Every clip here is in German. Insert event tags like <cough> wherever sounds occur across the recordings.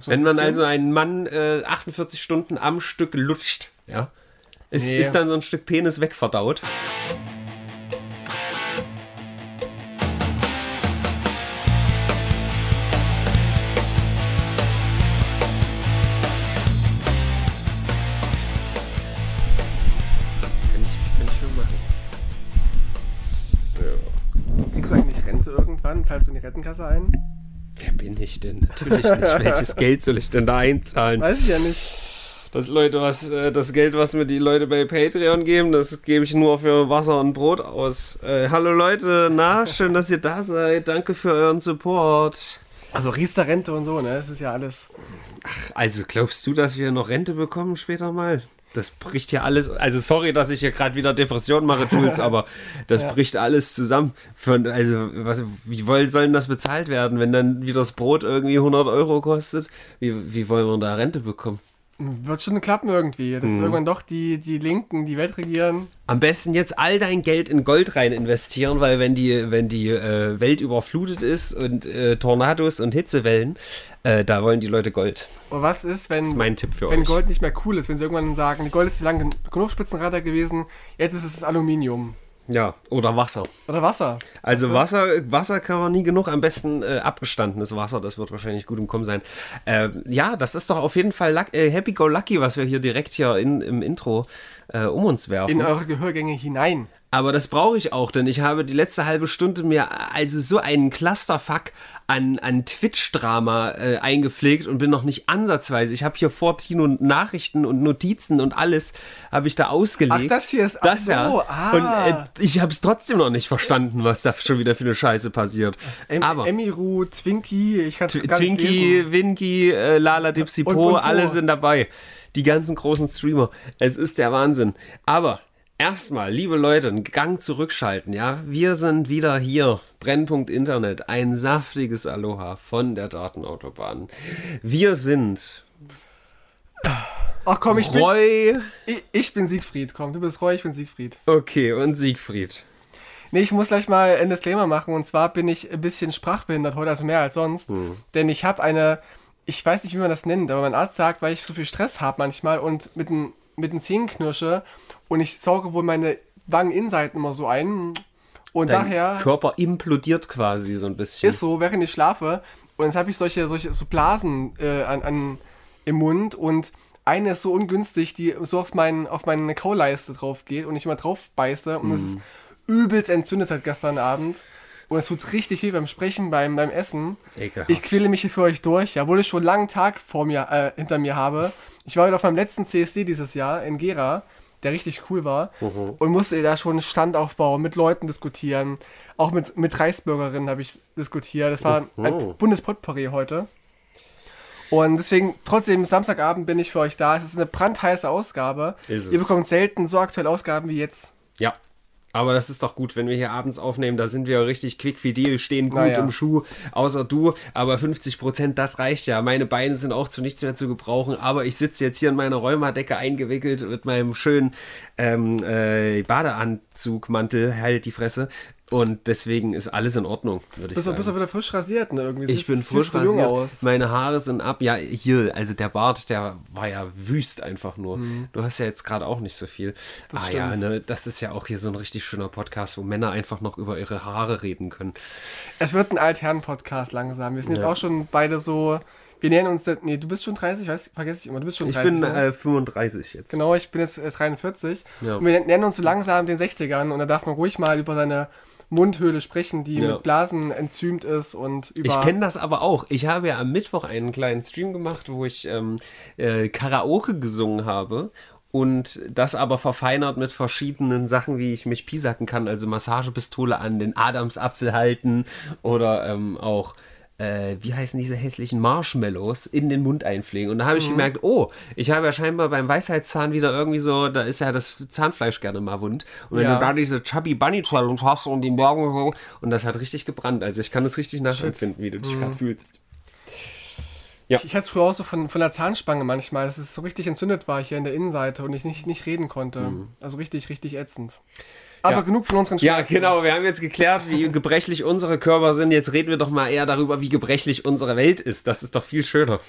So Wenn man bisschen. also einen Mann äh, 48 Stunden am Stück lutscht, ja, ist, Nee. ist dann so ein Stück Penis wegverdaut. Kann ich, kann ich schon machen. So. Kriegst du eigentlich Rente irgendwann? Zahlst du in die Rentenkasse ein? Bin ich denn? Natürlich nicht. <laughs> Welches Geld soll ich denn da einzahlen? Weiß ich ja nicht. Das Leute, was äh, das Geld, was mir die Leute bei Patreon geben, das gebe ich nur für Wasser und Brot aus. Äh, hallo Leute, na, schön, dass ihr da seid. Danke für euren Support. Also Riester-Rente und so, ne? Das ist ja alles. Also glaubst du, dass wir noch Rente bekommen später mal? Das bricht ja alles. Also sorry, dass ich hier gerade wieder Depression mache, Jules, <laughs> aber das Ja. bricht alles zusammen. Von, also was, wie wollen, sollen das bezahlt werden, wenn dann wieder das Brot irgendwie 100 Euro kostet? Wie, wie wollen wir da Rente bekommen? Wird schon klappen irgendwie. Dass Mhm. irgendwann doch die, die Linken die Welt regieren. Am besten jetzt all dein Geld in Gold rein investieren, weil wenn die, wenn die äh, Welt überflutet ist und äh, Tornados und Hitzewellen, äh, da wollen die Leute Gold. Und was ist, wenn, ist mein Tipp für wenn euch. Gold nicht mehr cool ist? Wenn sie irgendwann sagen, Gold ist lange gen- genug Spitzenreiter gewesen, jetzt ist es Aluminium. Ja, oder Wasser. Oder Wasser. Also Wasser, Wasser kann man nie genug, am besten äh, abgestandenes Wasser, das wird wahrscheinlich gut im Kommen sein. Ähm, ja, das ist doch auf jeden Fall äh, Happy Go Lucky, was wir hier direkt hier in, im Intro äh, um uns werfen. In eure Gehörgänge hinein. Aber das brauche ich auch, denn ich habe die letzte halbe Stunde mir also so einen Clusterfuck an, an Twitch-Drama äh, eingepflegt und bin noch nicht ansatzweise. Ich habe hier vor Tino Nachrichten und Notizen und alles habe ich da ausgelegt. Ach, das hier ist- das so, ja. ah. Und äh, ich habe es trotzdem noch nicht verstanden, was da schon wieder für eine Scheiße passiert. Em Aber Emiru, Twinkie, ich kann Tw- gar nicht Twinkie, lesen. Winky, äh, Lala Dipsy Po, alle sind dabei. Die ganzen großen Streamer. Es ist der Wahnsinn. Aber erstmal, liebe Leute, einen Gang zurückschalten, ja. Wir sind wieder hier. Brennpunkt Internet. Ein saftiges Aloha von der Datenautobahn. Wir sind Ach komm, ich bin, Roy. ich, ich bin Siegfried. Komm, du bist Roy, ich bin Siegfried. Okay, und Siegfried. Nee, ich muss gleich mal ein Disclaimer machen. Und zwar bin ich ein bisschen sprachbehindert heute, also mehr als sonst. Denn ich habe eine, ich weiß nicht, wie man das nennt, aber mein Arzt sagt, weil ich so viel Stress habe manchmal und mit den, mit den Zähnen knirsche und ich sauge wohl meine Wangeninnenseiten immer so ein. Und Dein daher Körper implodiert quasi so ein bisschen. ist so, während ich schlafe. Und jetzt habe ich solche, solche so Blasen äh, an, an, im Mund und eine ist so ungünstig, die so auf, mein, auf meine Kauleiste drauf geht und ich immer drauf beiße. Und es ist übelst entzündet seit gestern Abend. Und es tut richtig weh beim Sprechen, beim, beim Essen. Ekelhaft. Ich quäle mich hier für euch durch, ja, obwohl ich schon einen langen Tag vor mir, äh, hinter mir habe. Ich war heute auf meinem letzten CSD dieses Jahr in Gera, der richtig cool war. Und musste da schon einen Stand aufbauen, mit Leuten diskutieren. Auch mit, mit Reichsbürgerinnen habe ich diskutiert. Das war Oh. ein Bundespotpourri heute. Und deswegen, trotzdem, Samstagabend bin ich für euch da. Es ist eine brandheiße Ausgabe. Ihr bekommt selten so aktuelle Ausgaben wie jetzt. Ja. Aber das ist doch gut, wenn wir hier abends aufnehmen, da sind wir richtig quick wie Deal, stehen gut Naja. im Schuh, außer du. Aber 50 Prozent, das reicht ja. Meine Beine sind auch zu nichts mehr zu gebrauchen. Aber ich sitze jetzt hier in meiner Rheumadecke eingewickelt mit meinem schönen ähm, äh, Badeanzugmantel, halt die Fresse. Und deswegen ist alles in Ordnung, würde ich Bist du, sagen. bist du wieder frisch rasiert, ne? Irgendwie. Ich bin frisch rasiert. aus. Meine Haare sind ab. Ja, hier, also der Bart, der war ja wüst einfach nur. Du hast ja jetzt gerade auch nicht so viel. Mhm. Das ah ja, stimmt. ne, das ist ja auch hier so ein richtig schöner Podcast, wo Männer einfach noch über ihre Haare reden können. Es wird ein Altherren-Podcast langsam. Wir sind jetzt Ja. auch schon beide so. Wir nähern uns. der- Nee, du bist schon 30, weiß, vergesse ich immer. Du bist schon Ich 30. bin ne? äh, 35 jetzt. Genau, ich bin jetzt äh, 43. Ja. Und wir nähern uns so langsam den 60ern und da darf man ruhig mal über seine Mundhöhle sprechen, die Ja. mit Blasen enzymt ist und über. Ich kenne das aber auch. Ich habe ja am Mittwoch einen kleinen Stream gemacht, wo ich ähm, äh, Karaoke gesungen habe. Und das aber verfeinert mit verschiedenen Sachen, wie ich mich pisacken kann. Also Massagepistole an den Adamsapfel halten oder ähm, auch, äh, wie heißen diese hässlichen Marshmallows, in den Mund einpflegen. Und da habe ich gemerkt, oh, ich habe ja scheinbar beim Weisheitszahn wieder irgendwie so, da ist ja das Zahnfleisch gerne mal wund. Und wenn Ja. du da diese Chubby Bunny Challenge hast und die Morgen so, und das hat richtig gebrannt. Also ich kann es richtig nachempfinden, wie du dich gerade fühlst. Ich, ich hatte es früher auch so von, von der Zahnspange manchmal, dass es so richtig entzündet war hier in der Innenseite und ich nicht, nicht reden konnte. Also richtig, richtig ätzend. Aber Ja. genug von unseren Ja, Schmerzen. genau. Wir haben jetzt geklärt, wie gebrechlich unsere Körper sind. Jetzt reden wir doch mal eher darüber, wie gebrechlich unsere Welt ist. Das ist doch viel schöner.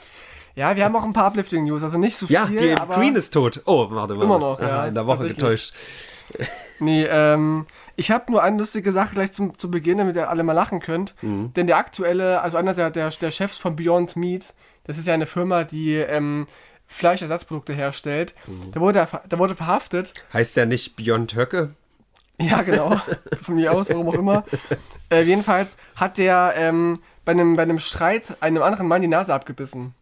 Ja, wir haben auch ein paar Uplifting-News, also nicht so Ja, viel, die aber... Queen ist tot. Oh, warte mal. Immer noch, Aha, ja, In der Woche getäuscht. Nee, ähm, ich habe nur eine lustige Sache gleich zum, zu Beginn, damit ihr alle mal lachen könnt. Mhm. Denn der aktuelle, also einer der, der, der Chefs von Beyond Meat, das ist ja eine Firma, die ähm, Fleischersatzprodukte herstellt, Mhm. der, wurde, der wurde verhaftet. Heißt der nicht Beyond Höcke? Ja, genau. <laughs> Von mir aus, warum auch immer. Äh, jedenfalls hat der ähm, bei, einem, bei einem Streit einem anderen Mann die Nase abgebissen.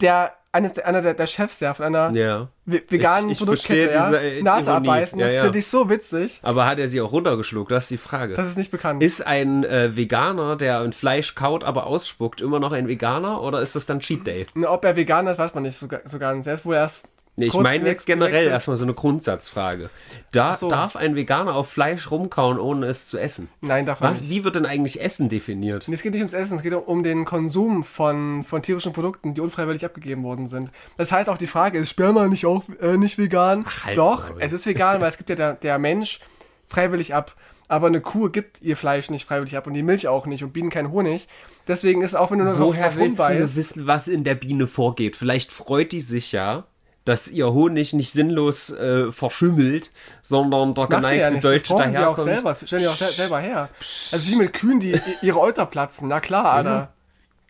Der, eines, einer der, der Chefs ja von einer Ja. ve- veganen Ich- ich Produktkette, ja, diese, Nase Ironie. abbeißen. Ja, das ja. finde ich so witzig. Aber hat er sie auch runtergeschluckt? Das ist die Frage. Das ist nicht bekannt. ist ein äh, Veganer, der ein Fleisch kaut, aber ausspuckt, immer noch ein Veganer oder ist das dann Cheat Day? Ob er Veganer ist, weiß man nicht so, so ganz. Er ist wohl erst. Nee, ich meine jetzt generell erstmal so eine Grundsatzfrage. Da, so. Darf ein Veganer auf Fleisch rumkauen, ohne es zu essen? Nein, darf man Was, nicht. wie wird denn eigentlich Essen definiert? Nee, Es geht nicht ums Essen, es geht um den Konsum von, von tierischen Produkten, die unfreiwillig abgegeben worden sind. Das heißt auch die Frage, ist Sperma nicht auch äh, nicht vegan? Ach, halt's Doch, Maul. es ist vegan, weil es gibt ja der, der Mensch freiwillig ab. Aber eine Kuh gibt ihr Fleisch nicht freiwillig ab und die Milch auch nicht und Bienen keinen Honig. Deswegen ist auch wenn du nur Woher drauf willst du wissen, was in der Biene vorgeht? Vielleicht freut die sich ja, dass ihr Honig nicht sinnlos äh, verschimmelt, sondern der Das die ja geneigte nicht. Das Deutsche brauchen die auch daherkommt. selber. Das stellen die auch sel selber her. Also wie mit Kühen, die ihre Euter platzen. Na klar, Alter.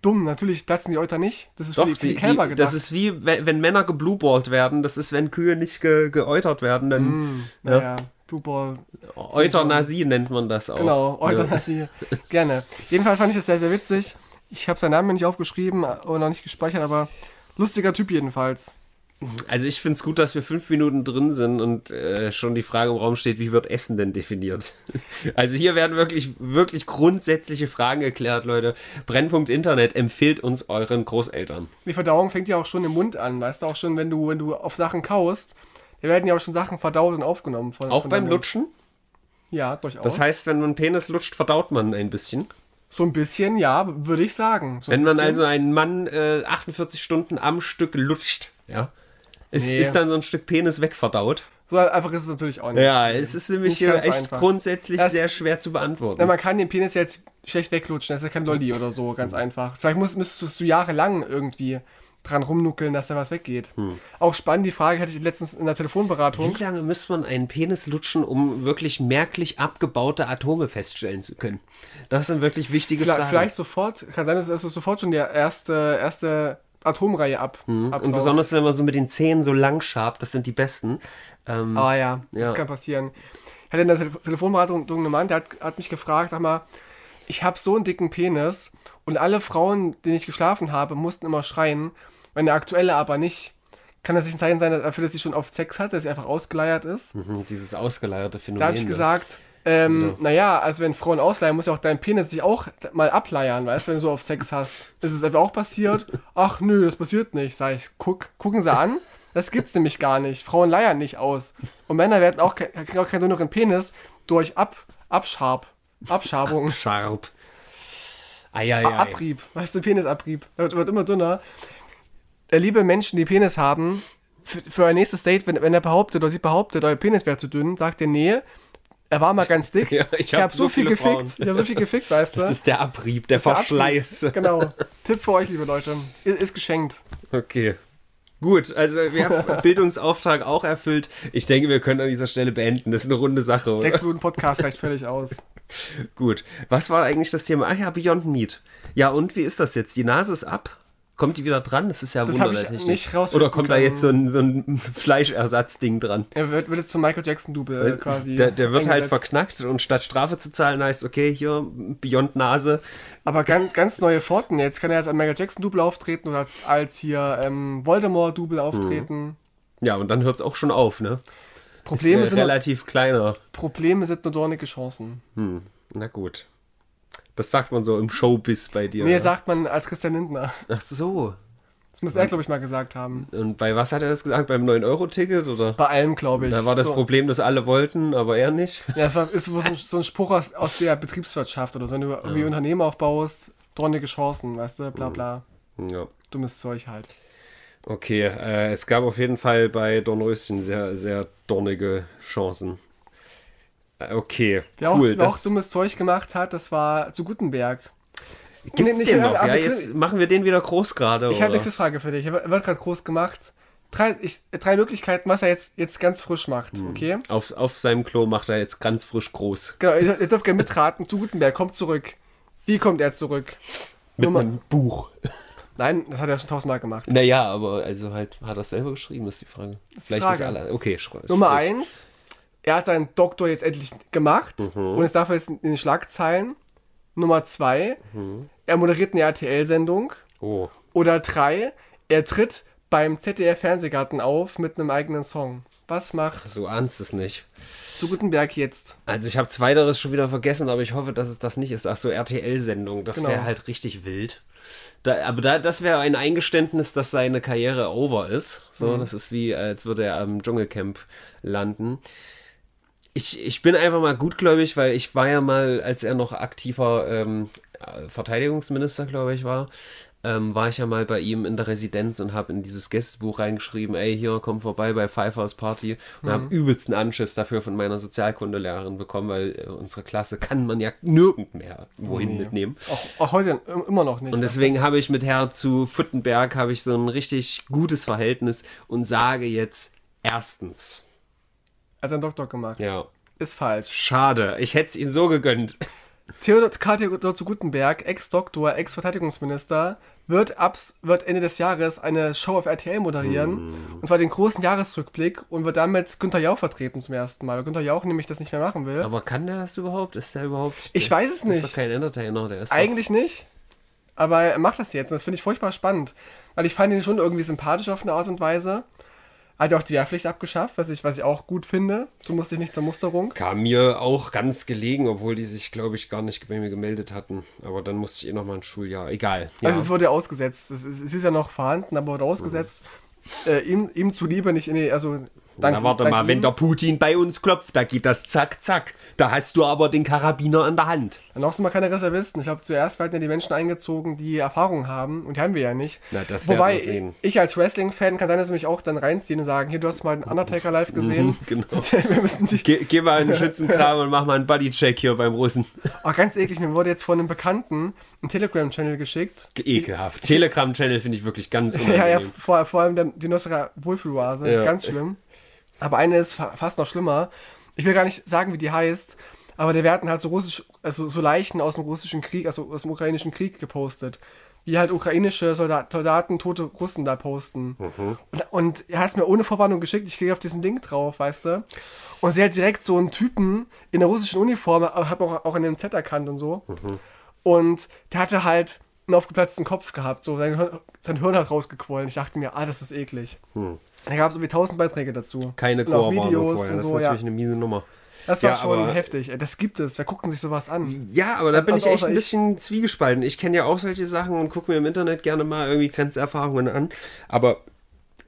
Dumm, natürlich platzen die Euter nicht. Das ist Doch, für die, für die die, Kälber gedacht. das ist wie, wenn, wenn Männer geblueballt werden, das ist, wenn Kühe nicht ge, geäutert werden, dann Mm, naja, Blue Ball. Euthanasie nennt man das auch. Genau, Ja. Euthanasie. Gerne. Jedenfalls fand ich das sehr, sehr witzig. Ich habe seinen Namen nicht aufgeschrieben oder noch nicht gespeichert, aber lustiger Typ jedenfalls. Also ich finde es gut, dass wir fünf Minuten drin sind und äh, schon die Frage im Raum steht, wie wird Essen denn definiert? <laughs> Also hier werden wirklich, wirklich grundsätzliche Fragen geklärt, Leute. Brennpunkt Internet empfiehlt uns euren Großeltern. Die Verdauung fängt ja auch schon im Mund an, weißt du, auch schon, wenn du, wenn du auf Sachen kaust, da werden ja auch schon Sachen verdaut und aufgenommen. Von, Auch von beim. Lutschen? Ja, durchaus. Das heißt, wenn man Penis lutscht, verdaut man ein bisschen. so ein bisschen, ja, würde ich sagen. So Wenn man bisschen. also einen Mann äh, 48 Stunden am Stück lutscht, ja, ist, Nee. ist dann so ein Stück Penis wegverdaut. So einfach ist es natürlich auch nicht. Ja, es ist nämlich echt einfach. grundsätzlich Das- sehr schwer zu beantworten. Na, man kann den Penis jetzt schlecht weglutschen, das ist ja kein Lolli oder so, ganz einfach. Vielleicht musst, müsstest du jahrelang irgendwie dran rumnuckeln, dass da was weggeht. Hm. Auch spannend, die Frage hatte ich letztens in der Telefonberatung. Wie lange müsste man einen Penis lutschen, um wirklich merklich abgebaute Atome feststellen zu können? Das sind wirklich wichtige Vielleicht, Fragen. vielleicht sofort, kann sein, dass du sofort schon die erste, erste Atomreihe ab. Hm. Und besonders, wenn man so mit den Zähnen so lang schabt, das sind die besten. Ähm, Ah ja, Ja. das kann passieren. Ich hatte in der Tele Telefonberatung einen Mann, der hat, hat mich gefragt, sag mal, ich habe so einen dicken Penis und alle Frauen, denen ich geschlafen habe, mussten immer schreien, meine aktuelle aber nicht. Kann das nicht ein Zeichen sein, dafür, dass sie schon oft Sex hat, dass sie einfach ausgeleiert ist? mhm, dieses ausgeleierte Phänomen. Da habe ich da. gesagt, ähm, naja, also wenn Frauen ausleihen, muss ja auch dein Penis sich auch mal ableiern, weißt du, wenn du so oft Sex hast. Ist es einfach auch passiert? Ach nö, das passiert nicht. Sag ich, guck, gucken sie an. Das gibt's nämlich gar nicht. Frauen leiern nicht aus. Und Männer werden auch, ke- kriegen auch keinen dünneren Penis durch Ab, Abschab, Abschabung, Scharf. Eieiei. Abrieb. Weißt du, Penisabrieb. Wird, wird immer dünner. Äh, liebe Menschen, die Penis haben, für, für ein nächstes Date, wenn, wenn er behauptet oder sie behauptet, euer Penis wäre zu dünn, sagt ihr, nee, er war mal ganz dick. <laughs> Ja, ich ich hab habe so so viel gefickt. Frauen. Ich habe so viel gefickt, weißt <laughs> du? Das ist der Abrieb, der der Verschleiß. Abrieb. <laughs> Genau. Tipp für euch, liebe Leute. Ist, ist geschenkt. Okay. Gut, also wir haben Bildungsauftrag auch erfüllt. Ich denke, wir können an dieser Stelle beenden. Das ist eine runde Sache. Oder? Sechs Minuten Podcast reicht völlig aus. Gut. Was war eigentlich das Thema? Ach ja, Beyond Meat. Ja, und wie ist das jetzt? Die Nase ist ab? Kommt die wieder dran? Das ist ja Das ich wunderlich. nicht rausfinden Oder kommt da jetzt so ein, so ein Fleischersatzding dran? Er wird, wird jetzt zum Michael Jackson-Double äh, quasi. Der, der wird halt eingesetzt. verknackt und statt Strafe zu zahlen heißt, okay, hier Beyond Nase. Aber ganz, ganz neue Pforten. Jetzt kann er als ein Michael Jackson-Double auftreten oder als, als hier ähm, Voldemort-Double auftreten. Ja, und dann hört es auch schon auf, ne? Probleme, ist, äh, sind relativ kleiner. Probleme sind nur dornige Chancen. Hm, na gut. Das sagt man so im Showbiz bei dir. Nee, ja? sagt man als Christian Lindner. Ach so. Das müsste er, glaube ich, mal gesagt haben. Und bei was hat er das gesagt? Beim 9-Euro-Ticket oder? Bei allem, glaube ich. Da war das so. Problem, dass alle wollten, aber er nicht. Ja, das war, ist so ein, so ein Spruch aus, aus der Betriebswirtschaft oder so. Wenn du irgendwie Unternehmen aufbaust, dornige Chancen, weißt du, bla bla. Ja. Dummes Zeug halt. Okay, äh, es gab auf jeden Fall bei Dornröschen sehr, sehr dornige Chancen. Okay, Wer, cool. auch, wer auch das, dummes Zeug gemacht hat, das war zu Gutenberg. Gibt's Nee, den noch? Ja, jetzt machen wir den wieder groß gerade. Ich habe eine Quizfrage für dich. Er wird gerade groß gemacht. Drei, ich, drei Möglichkeiten, was er jetzt, jetzt ganz frisch macht. Hm. Okay? Auf, auf seinem Klo macht er jetzt ganz frisch groß. Genau, ihr, ihr dürft gerne mitraten. Zu Gutenberg kommt zurück. Wie kommt er zurück? Mit Nummer- einem Buch. Nein, das hat er schon tausendmal gemacht. Naja, aber also halt, hat er es selber geschrieben, ist die Frage. ist die Vielleicht Frage. ist alle. Okay, schreibe. Nummer eins, er hat seinen Doktor jetzt endlich gemacht Mhm. und ist dafür jetzt in den Schlagzeilen. Nummer zwei, Mhm. er moderiert eine RTL-Sendung. Oh. Oder drei, er tritt beim ZDF-Fernsehgarten auf mit einem eigenen Song. Was macht Du ahnst es nicht. zu Gutenberg jetzt? Also ich habe zweiteres schon wieder vergessen, aber ich hoffe, dass es das nicht ist. Ach so, RTL-Sendung, das Genau. wäre halt richtig wild. Da, aber da, das wäre ein Eingeständnis, dass seine Karriere over ist. So, das ist wie, als würde er am Dschungelcamp landen. Ich, ich bin einfach mal gutgläubig, weil ich war ja mal, als er noch aktiver ähm, äh, Verteidigungsminister, glaube ich, war, ähm, war ich ja mal bei ihm in der Residenz und habe in dieses Gästebuch reingeschrieben, ey, hier, komm vorbei bei Pfeiffer's Party und habe übelsten Anschiss dafür von meiner Sozialkundelehrerin bekommen, weil äh, unsere Klasse kann man ja nirgend mehr wohin mitnehmen. Auch, auch heute im- immer noch nicht. Und deswegen habe ich mit Herr zu Futtenberg habe ich so ein richtig gutes Verhältnis und sage jetzt erstens, Als einen Doktor gemacht. ja, Ist falsch. schade, ich hätte es ihm so gegönnt. Theodor, Karl Theodor zu Gutenberg, Ex-Doktor, Ex-Verteidigungsminister, wird, abs, wird Ende des Jahres eine Show auf RTL moderieren. Mm. Und zwar den großen Jahresrückblick und wird damit Günther Jauch vertreten zum ersten Mal. Weil Günther Jauch nämlich das nicht mehr machen will. Aber kann der das überhaupt? Ist der überhaupt? Ich der, weiß es Ist nicht. doch kein Entertainer, der ist doch- Eigentlich nicht. Aber er macht das jetzt und das finde ich furchtbar spannend. Weil ich fand ihn schon irgendwie sympathisch auf eine Art und Weise. Hat ja auch die Wehrpflicht abgeschafft, was ich, was ich auch gut finde. So musste ich nicht zur Musterung. Kam mir auch ganz gelegen, obwohl die sich, glaube ich, gar nicht bei mir gemeldet hatten. Aber dann musste ich eh nochmal ein Schuljahr. Egal. Ja. Also es wurde ausgesetzt. Es ist, es ist ja noch vorhanden, aber wurde ausgesetzt. Äh, ihm, ihm zuliebe nicht die, also dank, Na, warte dank mal, wenn der Putin bei uns klopft, da geht das zack, zack. Da hast du aber den Karabiner in der Hand. Dann auch sind wir keine Reservisten. Ich glaube, zuerst werden ja die Menschen eingezogen, die Erfahrung haben. Und die haben wir ja nicht. Na, das Wobei, wir sehen. ich als Wrestling-Fan kann sein, dass sie mich auch dann reinziehen und sagen, hier, du hast mal den Undertaker live gesehen. <laughs> genau. <laughs> wir müssen dich... Geh, geh mal in den <laughs> Schützenkram und mach mal einen Bodycheck hier beim Russen. Oh, ganz eklig, mir wurde jetzt von einem Bekannten ein Telegram-Channel geschickt. Ekelhaft. Telegram-Channel finde ich wirklich ganz unangenehm. Ja, ja, vor, vor allem der, die Nussera Wohlfühloase. Ja. Ist ganz schlimm. Aber eine ist fa fast noch schlimmer. Ich will gar nicht sagen, wie die heißt, aber der werden halt so russisch, also so Leichen aus dem russischen Krieg, also aus dem ukrainischen Krieg gepostet. Wie halt ukrainische Soldat, Soldaten tote Russen da posten. Und, und er hat es mir ohne Vorwarnung geschickt, ich gehe auf diesen Link drauf, weißt du. Und sie hat direkt so einen Typen in der russischen Uniform, hat man auch, auch in dem Z erkannt und so. Und der hatte halt einen aufgeplatzten Kopf gehabt, so sein Hirn, sein Hirn hat rausgequollen. Ich dachte mir, ah, das ist eklig. Da gab es irgendwie tausend Beiträge dazu. Keine Videos vorher. Das ist so, ja. natürlich eine miese Nummer. Das war Ja, schon aber- heftig. Das gibt es. Wer gucken sich sowas an? Ja, aber da bin Also ich echt ein bisschen zwiegespalten. Ich kenne ja auch solche Sachen und gucke mir im Internet gerne mal irgendwie Grenzerfahrungen an. Aber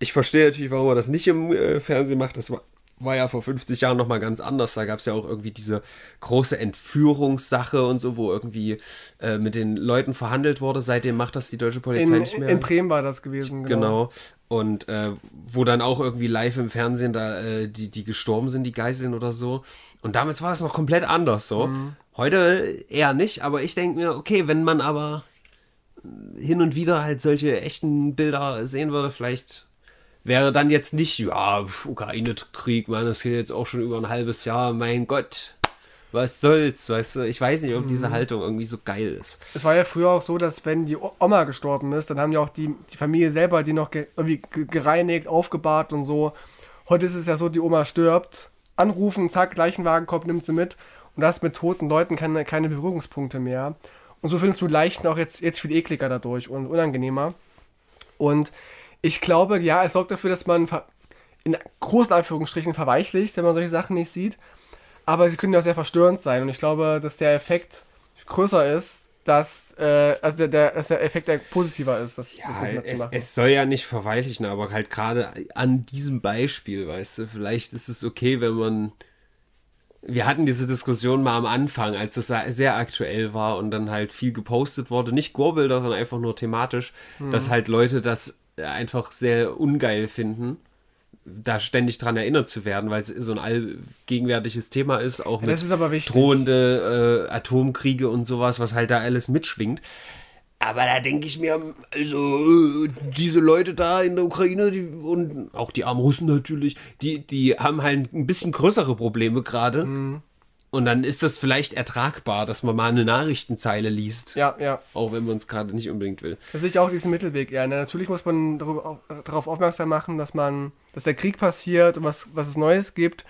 ich verstehe natürlich, warum er das nicht im äh, Fernsehen macht. Das war, war ja vor 50 Jahren nochmal ganz anders. Da gab es ja auch irgendwie diese große Entführungssache und so, wo irgendwie äh, mit den Leuten verhandelt wurde. Seitdem macht das die deutsche Polizei In, nicht mehr. in Bremen war das gewesen. Genau. Genau. Und äh, wo dann auch irgendwie live im Fernsehen da äh, die, die gestorben sind, die Geiseln oder so. Und damals war das noch komplett anders so. Heute eher nicht, aber ich denke mir, okay, wenn man aber hin und wieder halt solche echten Bilder sehen würde, vielleicht wäre dann jetzt nicht, ja, Ukraine-Krieg, man, das geht jetzt auch schon über ein halbes Jahr, mein Gott, was soll's, weißt du? Ich weiß nicht, ob diese Haltung irgendwie so geil ist. Es war ja früher auch so, dass wenn die Oma gestorben ist, dann haben ja auch die, die Familie selber die noch ge irgendwie ge- gereinigt, aufgebahrt und so. Heute ist es ja so, die Oma stirbt, anrufen, zack, Leichenwagen kommt, nimmt sie mit und du hast mit toten Leuten keine, keine Berührungspunkte mehr. Und so findest du Leichen auch jetzt, jetzt viel ekliger dadurch und unangenehmer. Und ich glaube, ja, es sorgt dafür, dass man in großen Anführungsstrichen verweichlicht, wenn man solche Sachen nicht sieht. Aber sie können ja auch sehr verstörend sein. Und ich glaube, dass der Effekt größer ist, dass, äh, also der, der, dass der Effekt der positiver ist, das, das mehr zu es, machen. es soll ja nicht verweichlichen, aber halt gerade an diesem Beispiel, weißt du, vielleicht ist es okay, wenn man. Wir hatten diese Diskussion mal am Anfang, als es sehr aktuell war und dann halt viel gepostet wurde. Nicht Gorbilder, sondern einfach nur thematisch, Mhm. dass halt Leute das einfach sehr ungeil finden, da ständig dran erinnert zu werden, weil es so ein allgegenwärtiges Thema ist, auch Ja, mit ist drohende äh, Atomkriege und sowas, was halt da alles mitschwingt. Aber da denke ich mir, also äh, diese Leute da in der Ukraine die, und auch die armen Russen natürlich, die, die haben halt ein bisschen größere Probleme gerade. Mhm. Und dann ist das vielleicht ertragbar, dass man mal eine Nachrichtenzeile liest. Ja, ja. Auch wenn man es gerade nicht unbedingt will. Das sehe ich auch diesen Mittelweg eher. Ne? Natürlich muss man darüber, darauf aufmerksam machen, dass man, dass der Krieg passiert und was, was es Neues gibt.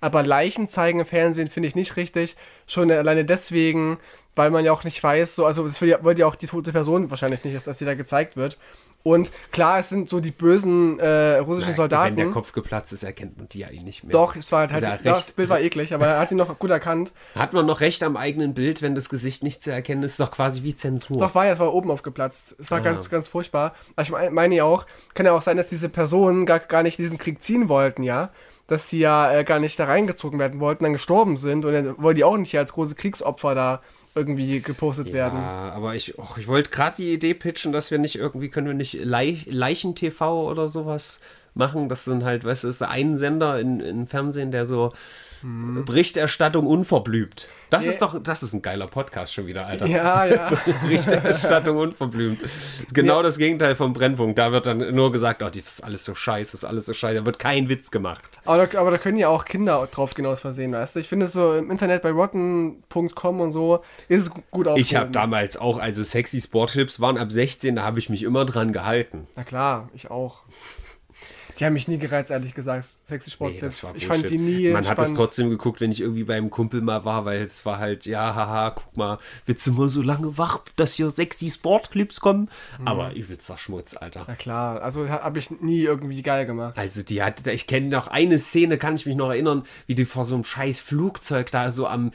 Aber Leichen zeigen im Fernsehen finde ich nicht richtig. Schon alleine deswegen, weil man ja auch nicht weiß, so, also es will ja, wollte ja auch die tote Person wahrscheinlich nicht, dass, dass sie da gezeigt wird. Und klar, es sind so die bösen äh, russischen Nein, Soldaten. Wenn der Kopf geplatzt ist, erkennt man die ja eh nicht mehr. Doch, es war halt, ja halt recht. das Bild war eklig, aber er hat ihn noch gut erkannt. Hat man noch recht am eigenen Bild, wenn das Gesicht nicht zu erkennen ist? Ist doch quasi wie Zensur. Doch, war ja, es war oben aufgeplatzt. Es war Ah. ganz, ganz furchtbar. Aber ich mein- meine ja auch, kann ja auch sein, dass diese Personen gar, gar nicht diesen Krieg ziehen wollten, ja. Dass sie ja äh, gar nicht da reingezogen werden wollten, dann gestorben sind und dann wollen die auch nicht als große Kriegsopfer da irgendwie gepostet werden. Ja, aber ich, och, ich wollte gerade die Idee pitchen, dass wir nicht irgendwie, können wir nicht Leich, Leichen-TV oder sowas machen? Das sind halt, weißt du, ist ein Sender in, im Fernsehen, der so Berichterstattung unverblümt. Das Ja. ist doch, das ist ein geiler Podcast schon wieder, Alter. Ja, ja. <laughs> Berichterstattung unverblümt. Genau Ja. das Gegenteil vom Brennpunkt. Da wird dann nur gesagt, oh, das ist alles so scheiße, das ist alles so scheiße. Da wird kein Witz gemacht. Aber da, aber da können ja auch Kinder drauf gehen aus Versehen, weißt du? Ich finde es so im Internet bei rotten.com und so ist es gu- gut aufgehoben. Ich habe damals auch, also sexy Sportclips waren ab 16, da habe ich mich immer dran gehalten. Na klar, ich auch. Die haben mich nie gereizt, ehrlich gesagt. Sexy Nee, Sportclips. das war ich fand die nie Man hat es spannend. trotzdem geguckt, wenn ich irgendwie beim Kumpel mal war, weil es war halt, ja, haha, guck mal, willst du mal so lange wach, dass hier sexy Sportclips kommen? Mhm. Aber übelster Schmutz, Alter. Na klar, also habe ich nie irgendwie geil gemacht. Also die hat, ich kenne noch eine Szene, kann ich mich noch erinnern, wie die vor so einem scheiß Flugzeug da so am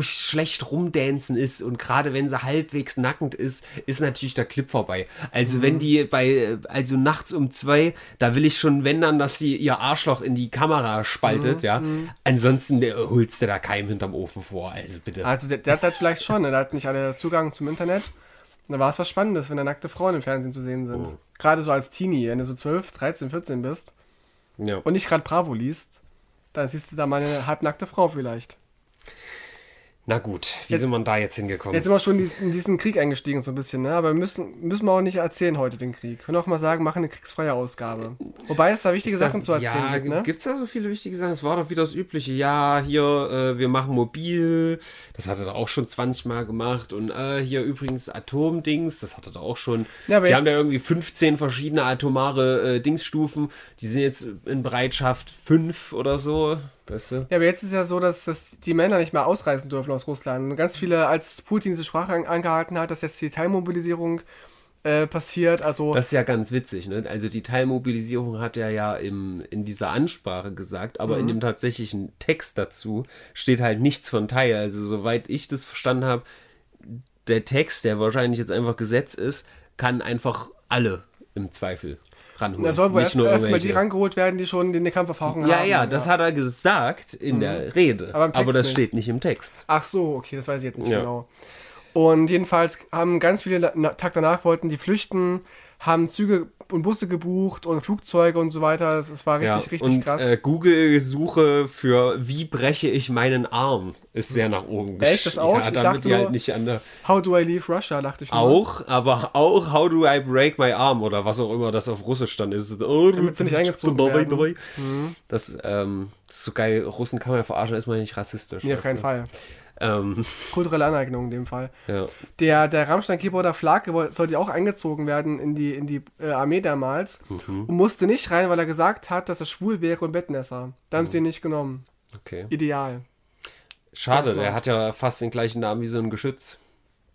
schlecht rumdancen ist und gerade wenn sie halbwegs nackend ist, ist natürlich der Clip vorbei. Also wenn die bei, also nachts um zwei, da will ich schon, wenn dann, dass die ihr Arschloch in die Kamera spaltet, ja. Ansonsten äh, holst du da keinem hinterm Ofen vor, also bitte. Also der, derzeit vielleicht schon, ne? da hat nicht alle Zugang zum Internet. Da war es was Spannendes, wenn da nackte Frauen im Fernsehen zu sehen sind. Oh. Gerade so als Teenie, wenn du so 12, 13, 14 bist Ja. und nicht gerade Bravo liest, dann siehst du da mal eine halbnackte Frau vielleicht. Na gut, wie Jetzt- sind wir da jetzt hingekommen? Jetzt sind wir schon in dies- in diesen Krieg eingestiegen so ein bisschen, ne? aber wir müssen, müssen wir auch nicht erzählen heute den Krieg. Wir können auch mal sagen, machen eine kriegsfreie Ausgabe. Wobei es da wichtige das- Sachen zu erzählen ja, gibt, ne? Gibt es da so viele wichtige Sachen? Es war doch wieder das Übliche. Ja, hier, äh, wir machen mobil. Das hat er doch auch schon 20 Mal gemacht. Und äh, hier übrigens Atomdings. Das hat er doch auch schon. Ja, die jetzt- haben ja irgendwie 15 verschiedene atomare äh, Dingsstufen. Die sind jetzt in Bereitschaft 5 oder so. Weißt du? Ja, aber jetzt ist ja so, dass, dass die Männer nicht mehr ausreisen dürfen aus Russland. Und ganz viele, als Putin diese Sprache an, angehalten hat, dass jetzt die Teilmobilisierung äh, passiert, also Das ist ja ganz witzig, ne? Also die Teilmobilisierung hat er ja im, in dieser Ansprache gesagt, aber Mhm. in dem tatsächlichen Text dazu steht halt nichts von Teil. Also soweit ich das verstanden habe, der Text, der wahrscheinlich jetzt einfach Gesetz ist, kann einfach alle im Zweifel ranholen. da sollen wohl Nicht erst- erstmal die rangeholt werden, die schon eine Kampferfahrung Ja, haben. ja, das hat er gesagt in der Rede, Mhm. Aber aber, das nicht. steht nicht im Text. Ach so, okay, das weiß ich jetzt nicht Ja. genau. Und jedenfalls haben ganz viele Tag danach wollten die flüchten, haben Züge und Busse gebucht und Flugzeuge und so weiter. Das, das war richtig, ja, richtig und krass. Äh, Google-Suche für wie breche ich meinen Arm ist sehr nach oben Echt? Das auch? Ja, Ich dachte die nur- halt nicht an der How do I leave Russia, dachte ich nur. Auch, aber auch How do I break my arm oder was auch immer das auf Russisch dann ist. Oh, Damit sie nicht eingezogen werden. Das, ähm, das ist so geil. Russen kann man ja verarschen, ist man ja nicht rassistisch. Nee, auf keinen du? Ähm, Kulturelle Aneignung in dem Fall. ja. Der, der Rammstein-Keyboarder Flake sollte auch eingezogen werden in die, in die äh, Armee damals Mhm. und musste nicht rein, weil er gesagt hat, dass er schwul wäre und Bettnässer. Da haben sie ihn nicht genommen. Okay. Ideal. Schade, der hat ja fast den gleichen Namen wie so ein Geschütz.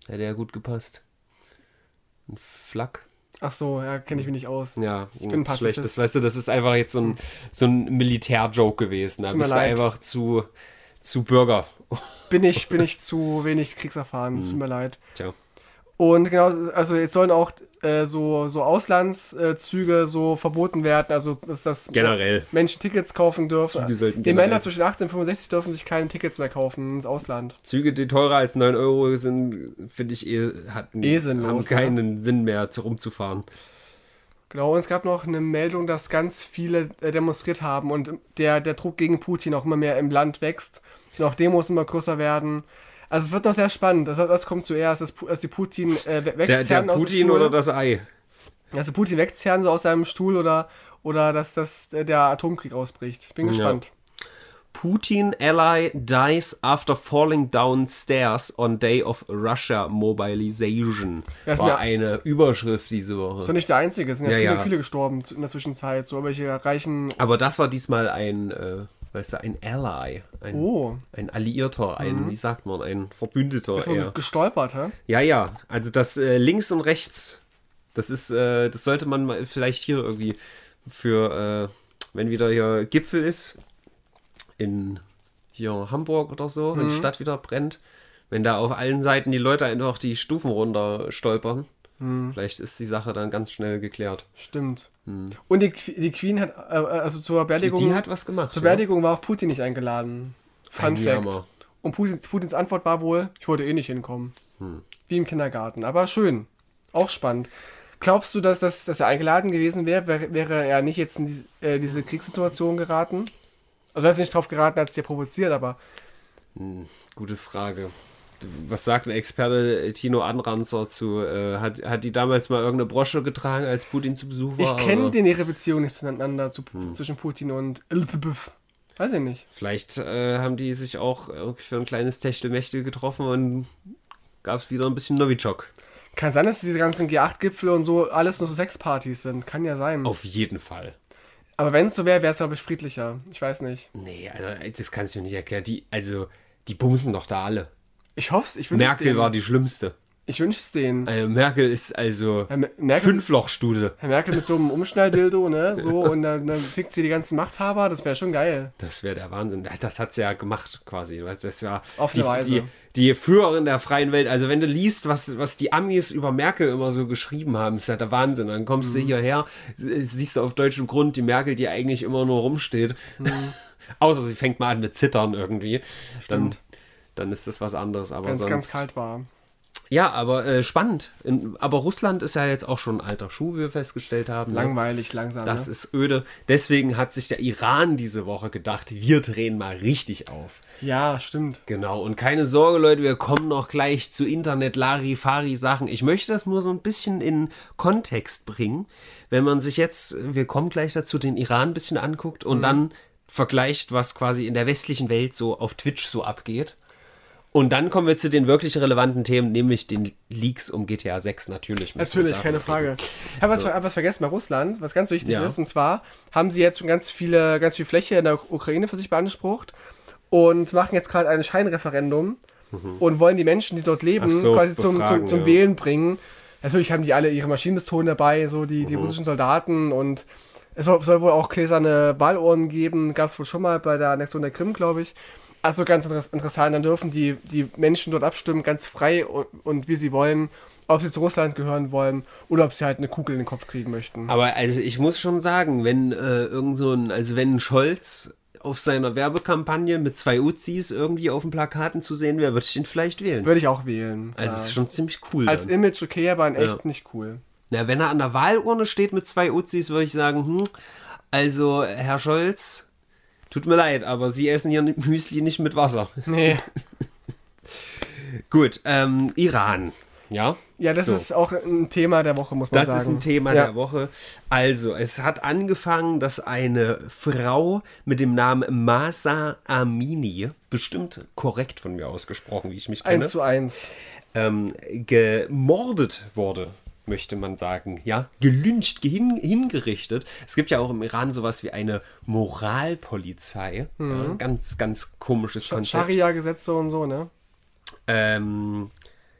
Hätte ja gut gepasst. Ein Flak. Ach so, ja, kenne ich mich nicht aus. Ja, bin ein schlecht. Pazifist. Das, weißt du, das ist einfach jetzt so ein, so ein Militär-Joke gewesen. Da Tut bist du einfach zu, zu Bürger. Bin ich, bin ich zu wenig kriegserfahren, es tut mir leid. Tja. Und genau, also jetzt sollen auch äh, so, so Auslandszüge so verboten werden, also dass, dass Generell. Menschen Tickets kaufen dürfen. Züge sollten die Männer zwischen 18 und 65 dürfen sich keine Tickets mehr kaufen ins Ausland. Züge, die teurer als 9 Euro sind, finde ich, eh, hatten, Eh sinnlos, haben keinen Sinn mehr, zu rumzufahren. Genau, und es gab noch eine Meldung, dass ganz viele äh, demonstriert haben und der, der Druck gegen Putin auch immer mehr im Land wächst auch Demos immer größer werden. Also es wird noch sehr spannend. Das, das kommt zuerst, dass, dass die Putin äh, wegzerren der, der Putin oder das Ei? Also Putin wegzerren so aus seinem Stuhl oder, oder dass das, der Atomkrieg ausbricht. Ich bin gespannt. Ja. Putin ally dies after falling downstairs on day of Russia mobilization. Das war eine Überschrift diese Woche. Das ist ja nicht der einzige, es sind ja, ja, viele, ja, viele, gestorben in der Zwischenzeit, so welche reichen. Aber das war diesmal ein, äh, weißt du, ein Ally. Ein, oh. ein Alliierter, ein, mhm. wie sagt man, ein Verbündeter. Ist eher. gestolpert, hä? Ja, ja. Also das äh, links und rechts, das ist, äh, das sollte man mal vielleicht hier irgendwie für, äh, wenn wieder hier Gipfel ist, in hier Hamburg oder so, wenn die mhm. Stadt wieder brennt, wenn da auf allen Seiten die Leute einfach die Stufen runter stolpern, mhm. vielleicht ist die Sache dann ganz schnell geklärt. Stimmt. Mhm. Und die, die Queen hat, äh, also zur Beerdigung. Die, die, hat was gemacht. Zur Beerdigung war auch Putin nicht eingeladen. Fun Ein Fact. Jammer. Und Putins, Putins, Antwort war wohl, ich wollte eh nicht hinkommen. Hm. Wie im Kindergarten. Aber schön. Auch spannend. Glaubst du, dass, dass, dass er eingeladen gewesen wäre, wäre, wäre er nicht jetzt in die, äh, diese Kriegssituation geraten? Also er ist nicht drauf geraten, hat es dir provoziert, aber. Hm, gute Frage. Was sagt ein Experte Tino Anranzer zu? Äh, hat, hat die damals mal irgendeine Brosche getragen, als Putin zu Besuch war? Ich kenne den ihre Beziehung nicht zueinander, zu, hm. zwischen Putin und Elizabeth. Weiß ich nicht. Vielleicht äh, haben die sich auch für ein kleines Techtelmechtel getroffen und gab es wieder ein bisschen Novichok. Kann sein, dass diese ganzen G8-Gipfel und so alles nur so Sexpartys sind. Kann ja sein. Auf jeden Fall. Aber wenn es so wäre, wäre es, glaube ich, friedlicher. Ich weiß nicht. Nee, also, das kannst du mir nicht erklären. Die, also, die bumsen doch da alle. Ich hoffe es. Ich Merkel war die schlimmste. Ich wünsche es denen. Also Merkel ist also Fünflochstude. Herr Merkel mit so einem Umschnalldildo, ne? So, <laughs> und dann, dann fickt sie die ganzen Machthaber, das wäre schon geil. Das wäre der Wahnsinn. Das hat sie ja gemacht, quasi. Das war Auf die, Weise. Die, die Führerin der freien Welt. Also, wenn du liest, was, was die Amis über Merkel immer so geschrieben haben, ist ja der Wahnsinn. Dann kommst mhm. du hierher, siehst du auf deutschem Grund die Merkel, die eigentlich immer nur rumsteht. Mhm. <laughs> Außer sie fängt mal an mit Zittern irgendwie. Stimmt. Dann, dann ist das was anderes. Aber Wenn es ganz kalt war. Ja, aber äh, spannend. In, aber Russland ist ja jetzt auch schon ein alter Schuh, wie wir festgestellt haben. Ne? Langweilig, ne? langsam. Das ne? ist öde. Deswegen hat sich der Iran diese Woche gedacht, wir drehen mal richtig auf. Ja, stimmt. Genau. Und keine Sorge, Leute, wir kommen noch gleich zu Internet, Larifari Sachen. Ich möchte das nur so ein bisschen in Kontext bringen. Wenn man sich jetzt, wir kommen gleich dazu, den Iran ein bisschen anguckt und mhm. dann vergleicht, was quasi in der westlichen Welt so auf Twitch so abgeht. Und dann kommen wir zu den wirklich relevanten Themen, nämlich den Leaks um GTA 6 natürlich. Natürlich, keine Frage. Ich habe so. was, was, vergessen bei Russland, was ganz wichtig ja. ist. Und zwar haben sie jetzt schon ganz viele, ganz viel Fläche in der Ukraine für sich beansprucht und machen jetzt gerade ein Scheinreferendum mhm. und wollen die Menschen, die dort leben, so, quasi zum, zum, zum ja. Wählen bringen. Natürlich haben die alle ihre Maschinenpistolen dabei, so die, die mhm. russischen Soldaten und es soll, soll wohl auch gläserne Ballurnen geben, gab es wohl schon mal bei der Annexion der Krim, glaube ich. Also ganz interessant, dann dürfen die, die Menschen dort abstimmen, ganz frei und, und wie sie wollen, ob sie zu Russland gehören wollen oder ob sie halt eine Kugel in den Kopf kriegen möchten. Aber also ich muss schon sagen, wenn äh, irgend so ein, also wenn Scholz auf seiner Werbekampagne mit zwei Uzis irgendwie auf den Plakaten zu sehen wäre, würde ich ihn vielleicht wählen. Würde ich auch wählen. Also es ist schon ziemlich cool. Als dann. Image okay, aber in echt ja. nicht cool. Na, wenn er an der Wahlurne steht mit zwei Uzis, würde ich sagen, hm, also Herr Scholz, Tut mir leid, aber sie essen ihr Müsli nicht mit Wasser. Nee. <laughs> Gut, ähm, Iran. Ja, ja, das so. ist auch ein Thema der Woche, muss man das sagen. Das ist ein Thema ja. der Woche. Also, es hat angefangen, dass eine Frau mit dem Namen Masa Amini, bestimmt korrekt von mir ausgesprochen, wie ich mich kenne. Eins zu eins. Ähm, gemordet wurde möchte man sagen, ja, gelyncht, hin, hingerichtet. Es gibt ja auch im Iran sowas wie eine Moralpolizei. Mhm. Ja, ganz, ganz komisches Sch Konzept. Scharia-Gesetze und so, ne? Ähm,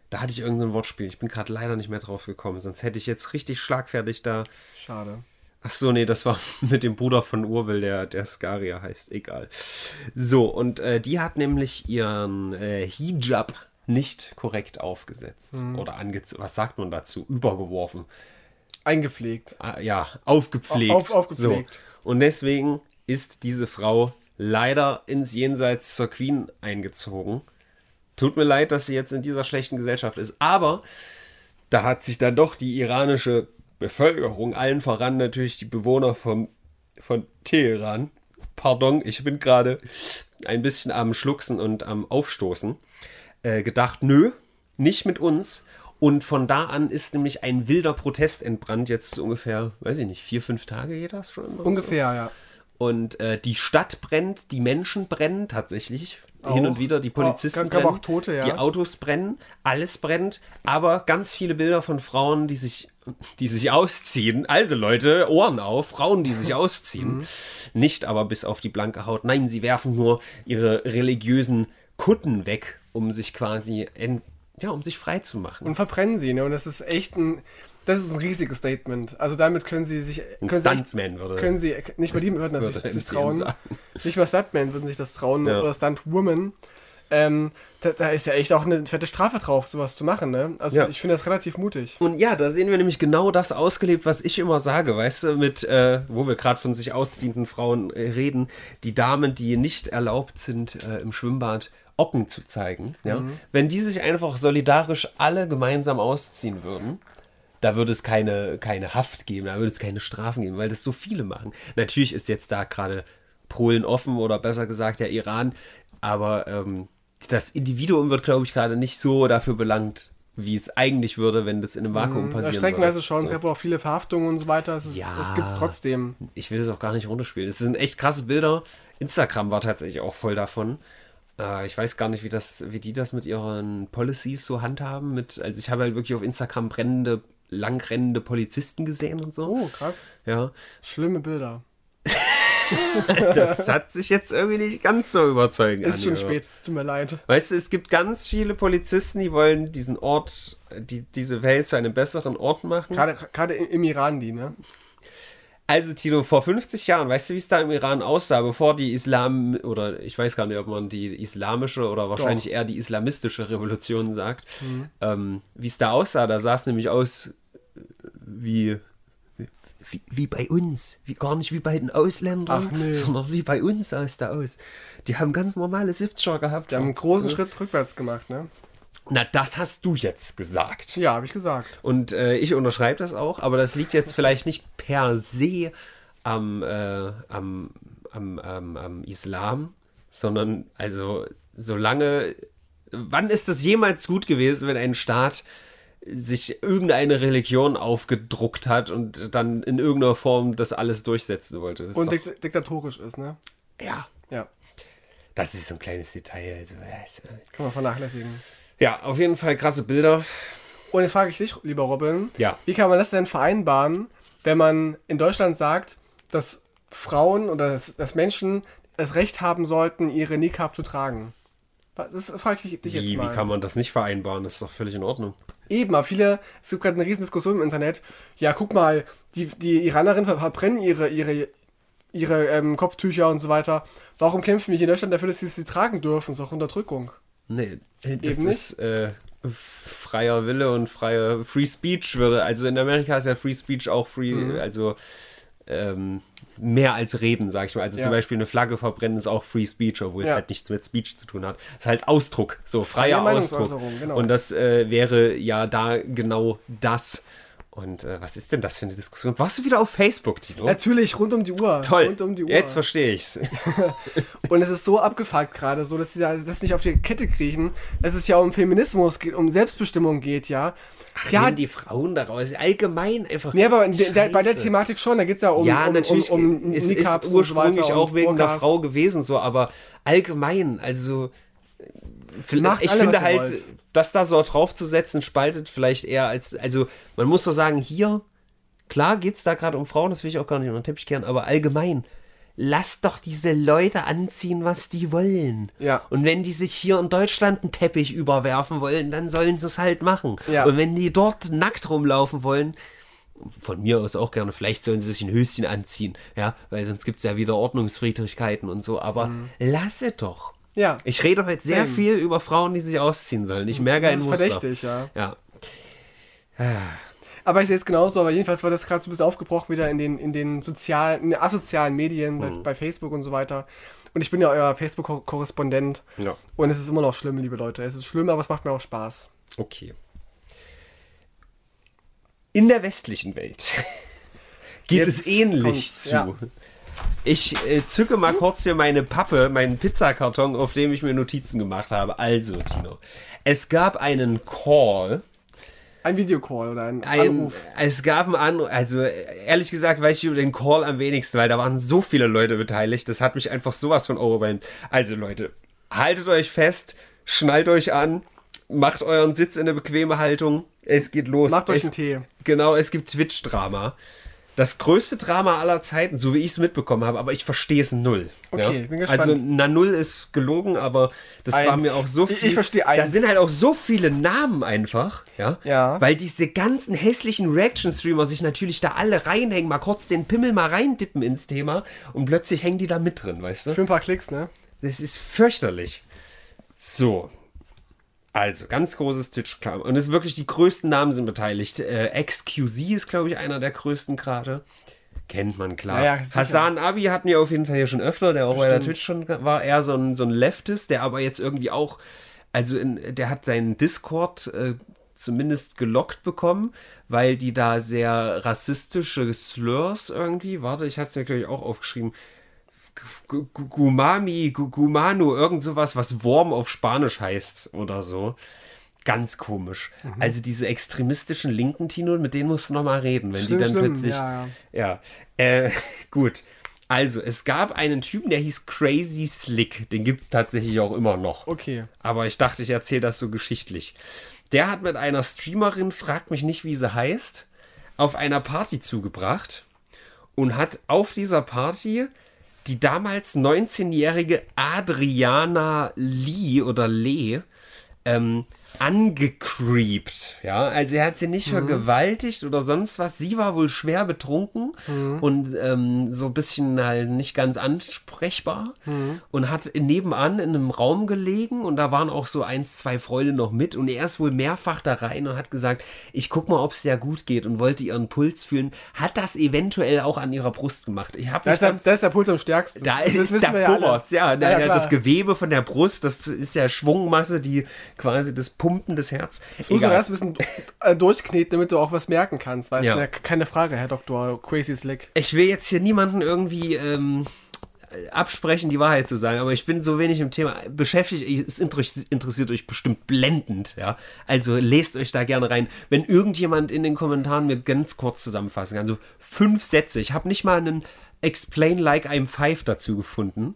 da hatte ich irgendein so Wortspiel. Ich bin gerade leider nicht mehr drauf gekommen. Sonst hätte ich jetzt richtig schlagfertig da. Schade. Ach so, nee, das war <laughs> mit dem Bruder von Urwil, der, der Skaria heißt. Egal. So, und äh, die hat nämlich ihren äh, Hijab nicht korrekt aufgesetzt mhm. oder angezogen. Was sagt man dazu? Übergeworfen. Eingepflegt. Ah, ja, aufgepflegt. Auf, aufgepflegt. So. Und deswegen ist diese Frau leider ins Jenseits zur Queen eingezogen. Tut mir leid, dass sie jetzt in dieser schlechten Gesellschaft ist. Aber da hat sich dann doch die iranische Bevölkerung, allen voran natürlich die Bewohner vom, von Teheran, pardon, ich bin gerade ein bisschen am Schlucksen und am Aufstoßen, äh, gedacht, nö, nicht mit uns. Und von da an ist nämlich ein wilder Protest entbrannt, jetzt ungefähr, weiß ich nicht, vier, fünf Tage geht das schon? Ungefähr, so. ja. Und äh, die Stadt brennt, die Menschen brennen tatsächlich. Auch. Hin und wieder, die Polizisten oh, brennen, auch Tote, ja. die Autos brennen, alles brennt, aber ganz viele Bilder von Frauen, die sich, die sich ausziehen. Also Leute, Ohren auf, Frauen, die sich ausziehen. Mhm. Nicht aber bis auf die blanke Haut. Nein, sie werfen nur ihre religiösen Kutten weg, um sich quasi, ja, um sich frei zu machen. Und verbrennen sie, ne? Und das ist echt ein, das ist ein riesiges Statement. Also damit können sie sich. Ein können Stuntman würde. Können sie, nicht mal die würden das würde sich, sich trauen. Sagen. Nicht mal Stuntman würden sich das trauen ja. oder Stuntwoman. Ähm, da, da, ist ja echt auch eine fette Strafe drauf, sowas zu machen, ne? Also ja. ich finde das relativ mutig. Und ja, da sehen wir nämlich genau das ausgelebt, was ich immer sage, weißt du, mit, äh, wo wir gerade von sich ausziehenden Frauen äh, reden, die Damen, die nicht erlaubt sind, äh, im Schwimmbad Ocken zu zeigen, ja? Mhm. Wenn die sich einfach solidarisch alle gemeinsam ausziehen würden, da würde es keine, keine Haft geben, da würde es keine Strafen geben, weil das so viele machen. Natürlich ist jetzt da gerade Polen offen oder besser gesagt der Iran, aber ähm, das Individuum wird, glaube ich, gerade nicht so dafür belangt, wie es eigentlich würde, wenn das in einem Vakuum mhm, passieren Streckenweise würde. schon, so. es gab auch viele Verhaftungen und so weiter, es, ja, gibt es trotzdem. Ich will es auch gar nicht runterspielen. Es sind echt krasse Bilder. Instagram war tatsächlich auch voll davon. Äh, ich weiß gar nicht, wie, das, wie die das mit ihren Policies so handhaben. Mit, also ich habe halt wirklich auf Instagram brennende langrennende Polizisten gesehen und so. Oh, krass. Ja. Schlimme Bilder. <laughs> das hat sich jetzt irgendwie nicht ganz so überzeugend Ist schon spät, es tut mir leid. Weißt du, es gibt ganz viele Polizisten, die wollen diesen Ort, die, diese Welt zu einem besseren Ort machen. Gerade, gerade im Iran die, ne? Also, Tino, vor 50 Jahren, weißt du, wie es da im Iran aussah, bevor die Islam, oder ich weiß gar nicht, ob man die islamische oder wahrscheinlich Doch. eher die islamistische Revolution sagt, mhm. ähm, wie es da aussah, da sah es nämlich aus wie, wie, wie, bei uns. Wie, gar nicht wie bei den Ausländern, nee. sondern wie bei uns sah es da aus. Die haben ganz normale 70er gehabt. Die haben einen großen? Schritt rückwärts gemacht, ne? Na, das hast du jetzt gesagt. Ja, habe ich gesagt. Und äh, ich unterschreibe das auch, aber das liegt jetzt vielleicht nicht per se am, äh, am, am, am, am Islam, sondern also solange. Wann ist das jemals gut gewesen, wenn ein Staat sich irgendeine Religion aufgedruckt hat und dann in irgendeiner Form das alles durchsetzen wollte. Das und dik diktatorisch ist, ne? Ja. Ja. Das ist so ein kleines Detail. Also, Kann man vernachlässigen. Ja, auf jeden Fall krasse Bilder. Und jetzt frage ich dich, lieber Robin, ja. wie kann man das denn vereinbaren, wenn man in Deutschland sagt, dass Frauen oder dass, dass Menschen das Recht haben sollten, ihre Niqab zu tragen? Das frage ich dich wie, jetzt mal. Wie kann man das nicht vereinbaren? Das ist doch völlig in Ordnung. Eben, aber viele, es gibt gerade eine riesen Diskussion im Internet. Ja, guck mal, die, die Iranerinnen verbrennen ihre, ihre, ihre ähm, Kopftücher und so weiter. Warum kämpfen wir hier in Deutschland dafür, dass sie sie tragen dürfen? Das ist auch Unterdrückung. Nee, das Eben ist äh, freier Wille und freie Free Speech würde. Also in Amerika ist ja Free Speech auch free, mhm. also ähm, mehr als reden, sag ich mal. Also ja. zum Beispiel eine Flagge verbrennen ist auch Free Speech, obwohl ja. es halt nichts mit Speech zu tun hat. Es ist halt Ausdruck, so freier Ausdruck. Genau. Und das äh, wäre ja da genau das. Und äh, was ist denn das für eine Diskussion? Warst du wieder auf Facebook, Tino? Natürlich, rund um die Uhr. Toll. Rund um die Uhr. Jetzt verstehe ich's. <laughs> und es ist so abgefuckt gerade, so dass sie das nicht auf die Kette kriechen, dass es ja um Feminismus geht, um Selbstbestimmung geht, ja. Ach, ja, die Frauen daraus allgemein einfach. Nee, aber der, bei der Thematik schon, da geht es ja um. Ja, um, natürlich. Um, um, um es ist ursprünglich so auch wegen der Frau gewesen, so, aber allgemein, also. Macht ich finde halt, wollt das da so draufzusetzen, spaltet vielleicht eher als. Also, man muss doch sagen, hier, klar geht es da gerade um Frauen, das will ich auch gar nicht unter den Teppich kehren, aber allgemein, lasst doch diese Leute anziehen, was die wollen. Ja. Und wenn die sich hier in Deutschland einen Teppich überwerfen wollen, dann sollen sie es halt machen. Ja. Und wenn die dort nackt rumlaufen wollen, von mir aus auch gerne, vielleicht sollen sie sich ein Höschen anziehen, ja, weil sonst gibt es ja wieder Ordnungsfriedrigkeiten und so, aber mhm. lasse doch. Ja. Ich rede heute sehr Same. viel über Frauen, die sich ausziehen sollen. Ich merke ein Muster. Das ist verdächtig, ja. Ja. Aber ich sehe es genauso, aber jedenfalls war das gerade so ein bisschen aufgebrochen wieder in den, in den sozialen, in den asozialen Medien, mhm. bei, bei, Facebook und so weiter. Und ich bin ja euer Facebook-Korrespondent. Ja. Und es ist immer noch schlimm, liebe Leute. Es ist schlimm, aber es macht mir auch Spaß. Okay. In der westlichen Welt <laughs> geht Jetzt es ähnlich zu. Ja. Ich äh, zücke mal kurz hier meine Pappe, meinen Pizzakarton, auf dem ich mir Notizen gemacht habe. Also, Tino, es gab einen Call. Ein Videocall oder ein, ein Anruf. Es gab einen Anruf. Also, ehrlich gesagt, weiß ich über den Call am wenigsten, weil da waren so viele Leute beteiligt. Das hat mich einfach sowas von overwhelmed. Also, Leute, haltet euch fest, schnallt euch an, macht euren Sitz in eine bequeme Haltung. Es geht los. Macht euch es, einen Tee. Genau, es gibt Twitch-Drama. Das größte Drama aller Zeiten, so wie ich es mitbekommen habe, aber ich verstehe es null. Okay, ja? bin gespannt. Also, na null ist gelogen, aber das war Eins. mir auch so viel. ich verstehe Da eins. sind halt auch so viele Namen einfach, ja? Ja. Weil diese ganzen hässlichen Reaction-Streamer sich natürlich da alle reinhängen, mal kurz den Pimmel mal reindippen ins Thema und plötzlich hängen die da mit drin, weißt du? Für ein paar Klicks, ne? Das ist fürchterlich. So. Also, ganz großes Twitch-Kram. Und es ist wirklich, die größten Namen sind beteiligt. Äh, XQZ ist, glaube ich, einer der größten gerade. Kennt man, klar. Ja, ja. Hassan Abi hatten wir auf jeden Fall hier schon öfter, der auch bei der. Twitch schon war. Eher so ein, so ein Leftist, der aber jetzt irgendwie auch, also in, der hat seinen Discord äh, zumindest gelockt bekommen, weil die da sehr rassistische Slurs irgendwie, warte, ich hatte es mir, glaube ich, auch aufgeschrieben, Gumami, Gu- Gumano, irgend sowas, was Wurm auf Spanisch heißt oder so. Ganz komisch. Mhm. Also diese extremistischen Linken, Tino, mit denen musst du noch mal reden, wenn Schlimm, die dann schlimm, plötzlich... ja, ja. Äh, <laughs> gut. Also, es gab einen Typen, der hieß Crazy Slick. Den gibt es tatsächlich auch immer noch. Okay. Aber ich dachte, ich erzähle das so geschichtlich. Der hat mit einer Streamerin, fragt mich nicht, wie sie heißt, auf einer Party zugebracht und hat auf dieser Party die damals 19-jährige Adriana Lee oder Lee ähm, angecreept. Ja, also er hat sie nicht vergewaltigt oder sonst was. Sie war wohl schwer betrunken und ähm, so ein bisschen halt nicht ganz ansprechbar und hat nebenan in einem Raum gelegen und da waren auch so eins, zwei Freunde noch mit und er ist wohl mehrfach da rein und hat gesagt, ich guck mal, ob es dir gut geht und wollte ihren Puls fühlen. Hat das eventuell auch an ihrer Brust gemacht. Ich habe Da ist, der, da ist der Puls am stärksten. da Das ist der ja. Bullard, ja, der, Ja, der, klar. das Gewebe von der Brust, das ist ja Schwungmasse, die quasi das Pumpen des Herz. Das musst du Egal. erst ein bisschen äh, durchkneten, damit du auch was merken kannst. Weißt du? Ja, keine Frage, Herr Dr. Crazy Slick. Ich will jetzt hier niemanden irgendwie ähm, absprechen, die Wahrheit zu sagen, aber ich bin so wenig im Thema beschäftigt. Es inter- interessiert euch bestimmt blendend, ja. Also lest euch da gerne rein. Wenn irgendjemand in den Kommentaren mir ganz kurz zusammenfassen kann, so fünf Sätze. Ich habe nicht mal einen Explain like I'm five dazu gefunden.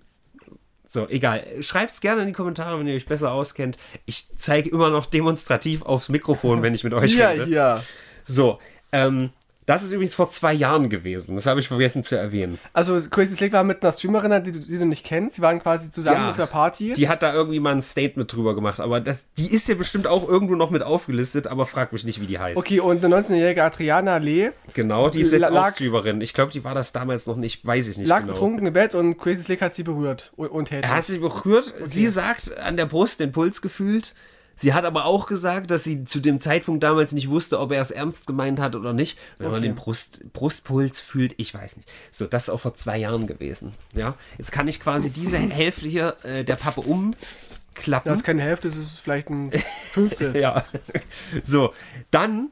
So, egal. Schreibt's gerne in die Kommentare, wenn ihr euch besser auskennt. Ich zeige immer noch demonstrativ aufs Mikrofon, wenn ich mit euch Hier, rede. hier. So, ähm, das ist übrigens vor zwei Jahren gewesen. Das habe ich vergessen zu erwähnen. Also Crazy Slick war mit einer Streamerin, die, du- die du nicht kennst. Sie waren quasi zusammen Ja, auf der Party. Die hat da irgendwie mal ein Statement drüber gemacht, aber das, die ist ja bestimmt auch irgendwo noch mit aufgelistet, aber frag mich nicht, wie die heißt. okay, und eine 19-jährige Adriana Lee Genau, die ist jetzt Lag- auch Streamerin. Ich glaube, die war das damals noch nicht, weiß ich nicht lag genau. betrunken im Bett und Crazy Slick hat sie berührt und, und Er hat sie berührt. Sie sagt, an der Brust den Puls gefühlt. Sie hat aber auch gesagt, dass sie zu dem Zeitpunkt damals nicht wusste, ob er es ernst gemeint hat oder nicht. Wenn man Okay. den Brust, Brustpuls fühlt, ich weiß nicht. So, das ist auch vor zwei Jahren gewesen. Ja, jetzt kann ich quasi diese <laughs> Hälfte hier äh, der Pappe umklappen. Das ist keine Hälfte, das ist vielleicht ein Fünftel. <laughs> Ja. So, dann.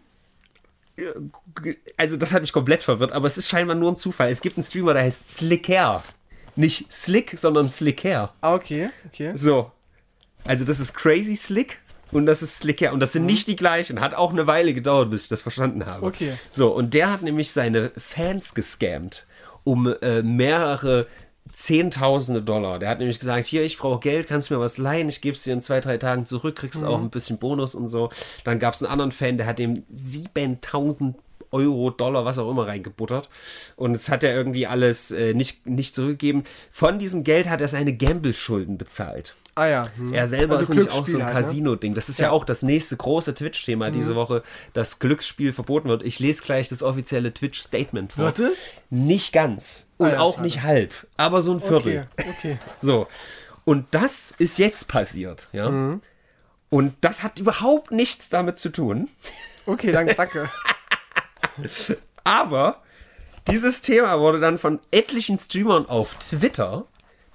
äh, Also, das hat mich komplett verwirrt, aber es ist scheinbar nur ein Zufall. Es gibt einen Streamer, der heißt Slicker. Nicht Slick, sondern Slicker. Ah, okay, okay. So. Also, das ist Crazy Slick und das ist Slicker. Und das sind nicht die gleichen. Hat auch eine Weile gedauert, bis ich das verstanden habe. Okay. So, und der hat nämlich seine Fans gescammt um äh, mehrere Zehntausende Dollar. Der hat nämlich gesagt, hier, ich brauche Geld, kannst du mir was leihen, ich gebe es dir in zwei, drei Tagen zurück, kriegst auch ein bisschen Bonus und so. Dann gab es einen anderen Fan, der hat dem 7000 Euro, Dollar, was auch immer reingebuttert. Und jetzt hat er irgendwie alles äh, nicht, nicht zurückgegeben. Von diesem Geld hat er seine Gamble-Schulden bezahlt. Ah ja. hm. Er selber Also ist nämlich auch so ein halt, ne? Casino-Ding. Das ist ja. auch das nächste große Twitch-Thema Mhm. diese Woche, dass Glücksspiel verboten wird. Ich lese gleich das offizielle Twitch-Statement vor. Wird es? Nicht ganz. Und Ah ja, auch schade. nicht halb. Aber so ein Viertel. Okay, okay. <laughs> So. Und das ist jetzt passiert. Ja. Mhm. Und das hat überhaupt nichts damit zu tun. Okay, danke, danke. <laughs> Aber dieses Thema wurde dann von etlichen Streamern auf Twitter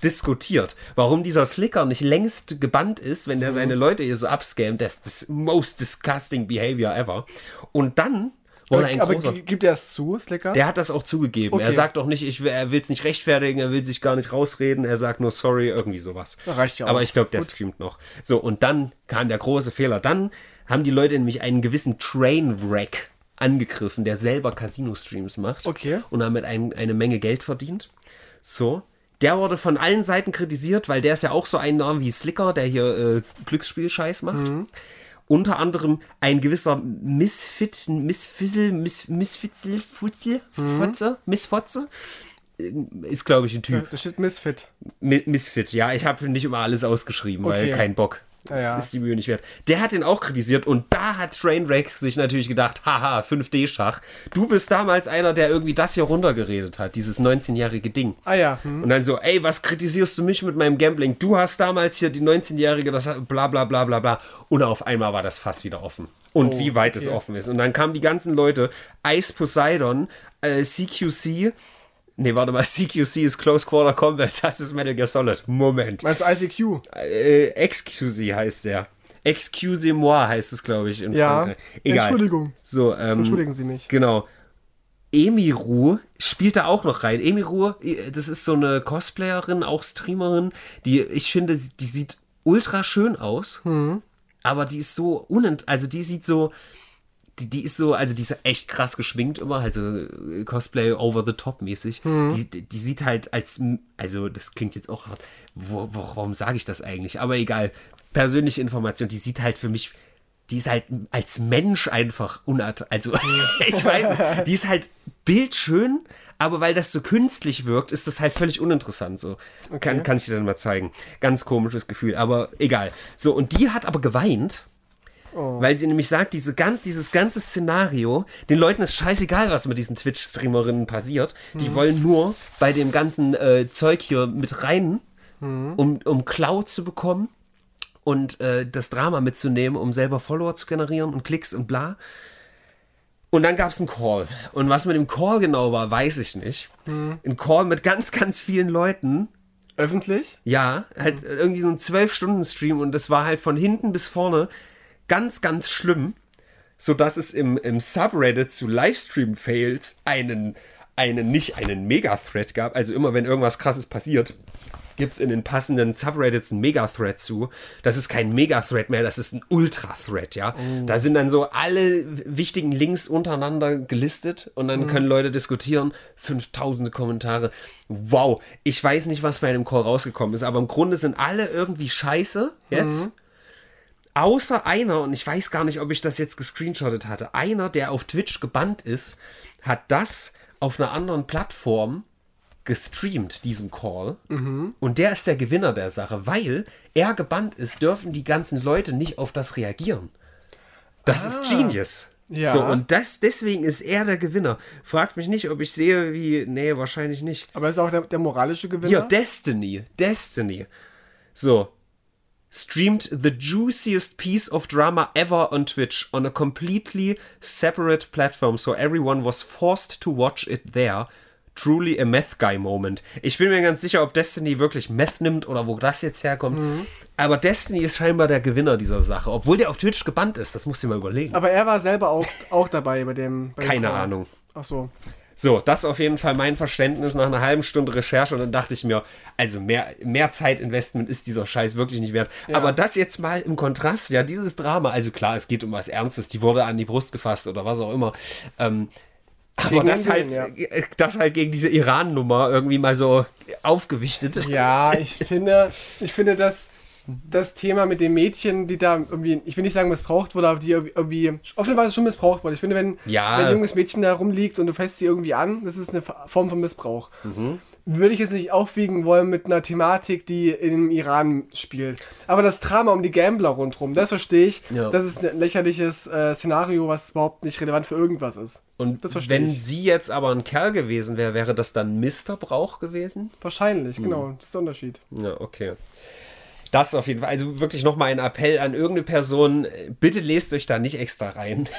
diskutiert, warum dieser Slicker nicht längst gebannt ist, wenn der seine Leute hier so abscammt. Das ist das most disgusting behavior ever. Und dann Oder aber ein aber großer. gibt er es zu, Slicker? Der hat das auch zugegeben. Er Okay. sagt auch nicht, ich, er will es nicht rechtfertigen, er will sich gar nicht rausreden, er sagt nur sorry, irgendwie sowas. Das reicht ja auch. Aber ich glaube, der Gut. streamt noch. So, und dann kam der große Fehler. Dann haben die Leute nämlich einen gewissen Trainwreck angegriffen, der selber Casino-Streams macht. Okay. Und damit ein, eine Menge Geld verdient. So. Der wurde von allen Seiten kritisiert, weil der ist ja auch so ein Name wie Slicker, der hier äh, Glücksspiel-Scheiß macht. Mhm. Unter anderem ein gewisser Misfit, Misfizzle, Miss, Misfitzel, Futzel, Mhm. Fotze, Missfotze. äh, Ist, glaube ich, ein Typ. Da steht Misfit. Mi- Misfit, ja. Ich habe nicht immer alles ausgeschrieben, weil Okay. kein Bock. Das Ja, ja. ist die Mühe nicht wert. Der hat ihn auch kritisiert und da hat Trainwreck sich natürlich gedacht, haha, 5D-Schach. Du bist damals einer, der irgendwie das hier runtergeredet hat, dieses 19-jährige Ding. Ah ja, hm. Und dann so, ey, was kritisierst du mich mit meinem Gambling? Du hast damals hier die 19-Jährige, das hat bla bla bla bla bla. Und auf einmal war das Fass wieder offen. Und Oh, wie weit es okay. offen ist. Und dann kamen die ganzen Leute, Ice Poseidon, äh, CQC, nee, warte mal, <laughs> CQC ist Close Quarter Combat, das ist Metal Gear Solid. Moment. Meinst du ICQ? Äh, Excuse heißt der. Excusez-moi heißt es, glaube ich, in Ja. Frankreich. Egal. Entschuldigung. So, ähm, Entschuldigen Sie mich. Genau. Emiru spielt da auch noch rein. Emiru, das ist so eine Cosplayerin, auch Streamerin, die ich finde, die sieht ultra schön aus, aber die ist so unent, also die sieht so, die, die ist so, also die ist echt krass geschminkt immer, also äh, Cosplay over the top mäßig. Die, die, die sieht halt als, also das klingt jetzt auch hart, wo, wo, warum sage ich das eigentlich? Aber egal, persönliche Information, die sieht halt für mich, die ist halt als Mensch einfach unart, also <laughs> ich weiß, die ist halt bildschön, aber weil das so künstlich wirkt, ist das halt völlig uninteressant so. Kann, kann ich dir dann mal zeigen. Ganz komisches Gefühl, aber egal. So, und die hat aber geweint. Weil sie nämlich sagt, diese, gan- dieses ganze Szenario, den Leuten ist scheißegal, was mit diesen Twitch-Streamerinnen passiert. Die wollen nur bei dem ganzen äh, Zeug hier mit rein, um, um Cloud zu bekommen und äh, das Drama mitzunehmen, um selber Follower zu generieren und Klicks und bla. Und dann gab es einen Call. Und was mit dem Call genau war, weiß ich nicht. Ein Call mit ganz, ganz vielen Leuten. Öffentlich? Ja, halt irgendwie so ein 12-Stunden-Stream und das war halt von hinten bis vorne ganz, ganz schlimm, sodass es im, im Subreddit zu Livestream-Fails einen, einen, nicht einen Mega-Thread gab. Also immer, wenn irgendwas krasses passiert, gibt es in den passenden Subreddits einen Mega-Thread zu. Das ist kein Mega-Thread mehr, das ist ein Ultra-Thread, ja. Da sind dann so alle wichtigen Links untereinander gelistet und dann können Leute diskutieren. 5000 Kommentare. Wow, ich weiß nicht, was bei dem Call rausgekommen ist, aber im Grunde sind alle irgendwie scheiße jetzt. Außer einer, und ich weiß gar nicht, ob ich das jetzt gescreenshottet hatte, einer, der auf Twitch gebannt ist, hat das auf einer anderen Plattform gestreamt, diesen Call. Und der ist der Gewinner der Sache, weil er gebannt ist, dürfen die ganzen Leute nicht auf das reagieren. Das ist Genius. Ja. So, und das, deswegen ist er der Gewinner. Fragt mich nicht, ob ich sehe, wie. Nee, wahrscheinlich nicht. Aber ist auch der, der moralische Gewinner? Hier, Destiny. Destiny. So. Streamed the juiciest piece of drama ever on Twitch on a completely separate platform, so everyone was forced to watch it there. Truly a Meth Guy Moment. Ich bin mir ganz sicher, ob Destiny wirklich Meth nimmt oder wo das jetzt herkommt. Aber Destiny ist scheinbar der Gewinner dieser Sache, obwohl der auf Twitch gebannt ist. Das musst du dir mal überlegen. Aber er war selber auch, auch dabei bei dem. Bei dem Keine Call. Ahnung. Ach so. So, das ist auf jeden Fall mein Verständnis nach einer halben Stunde Recherche und dann dachte ich mir, also mehr, mehr Zeitinvestment ist dieser Scheiß wirklich nicht wert. Aber das jetzt mal im Kontrast, ja, dieses Drama, also klar, es geht um was Ernstes, die wurde an die Brust gefasst oder was auch immer. Ähm, aber das den halt, Willen, äh, das halt gegen diese Iran-Nummer irgendwie mal so aufgewichtet. Ja, ich <laughs> finde, ich finde, dass das Thema mit den Mädchen, die da irgendwie, ich will nicht sagen missbraucht wurde, aber die irgendwie offenbar schon missbraucht wurde. Ich finde, wenn, Ja. wenn ein junges Mädchen da rumliegt und du fässt sie irgendwie an, das ist eine Form von Missbrauch. Würde ich jetzt nicht aufwiegen wollen mit einer Thematik, die im Iran spielt. Aber das Drama um die Gambler rundherum, das verstehe ich. Ja. Das ist ein lächerliches äh, Szenario, was überhaupt nicht relevant für irgendwas ist. Und Das verstehe wenn ich. sie jetzt aber ein Kerl gewesen wäre, wäre das dann Missbrauch gewesen? Wahrscheinlich, genau. Das ist der Unterschied. Ja, okay. Das auf jeden Fall. Also wirklich nochmal ein Appell an irgendeine Person. Bitte lest euch da nicht extra rein. <laughs>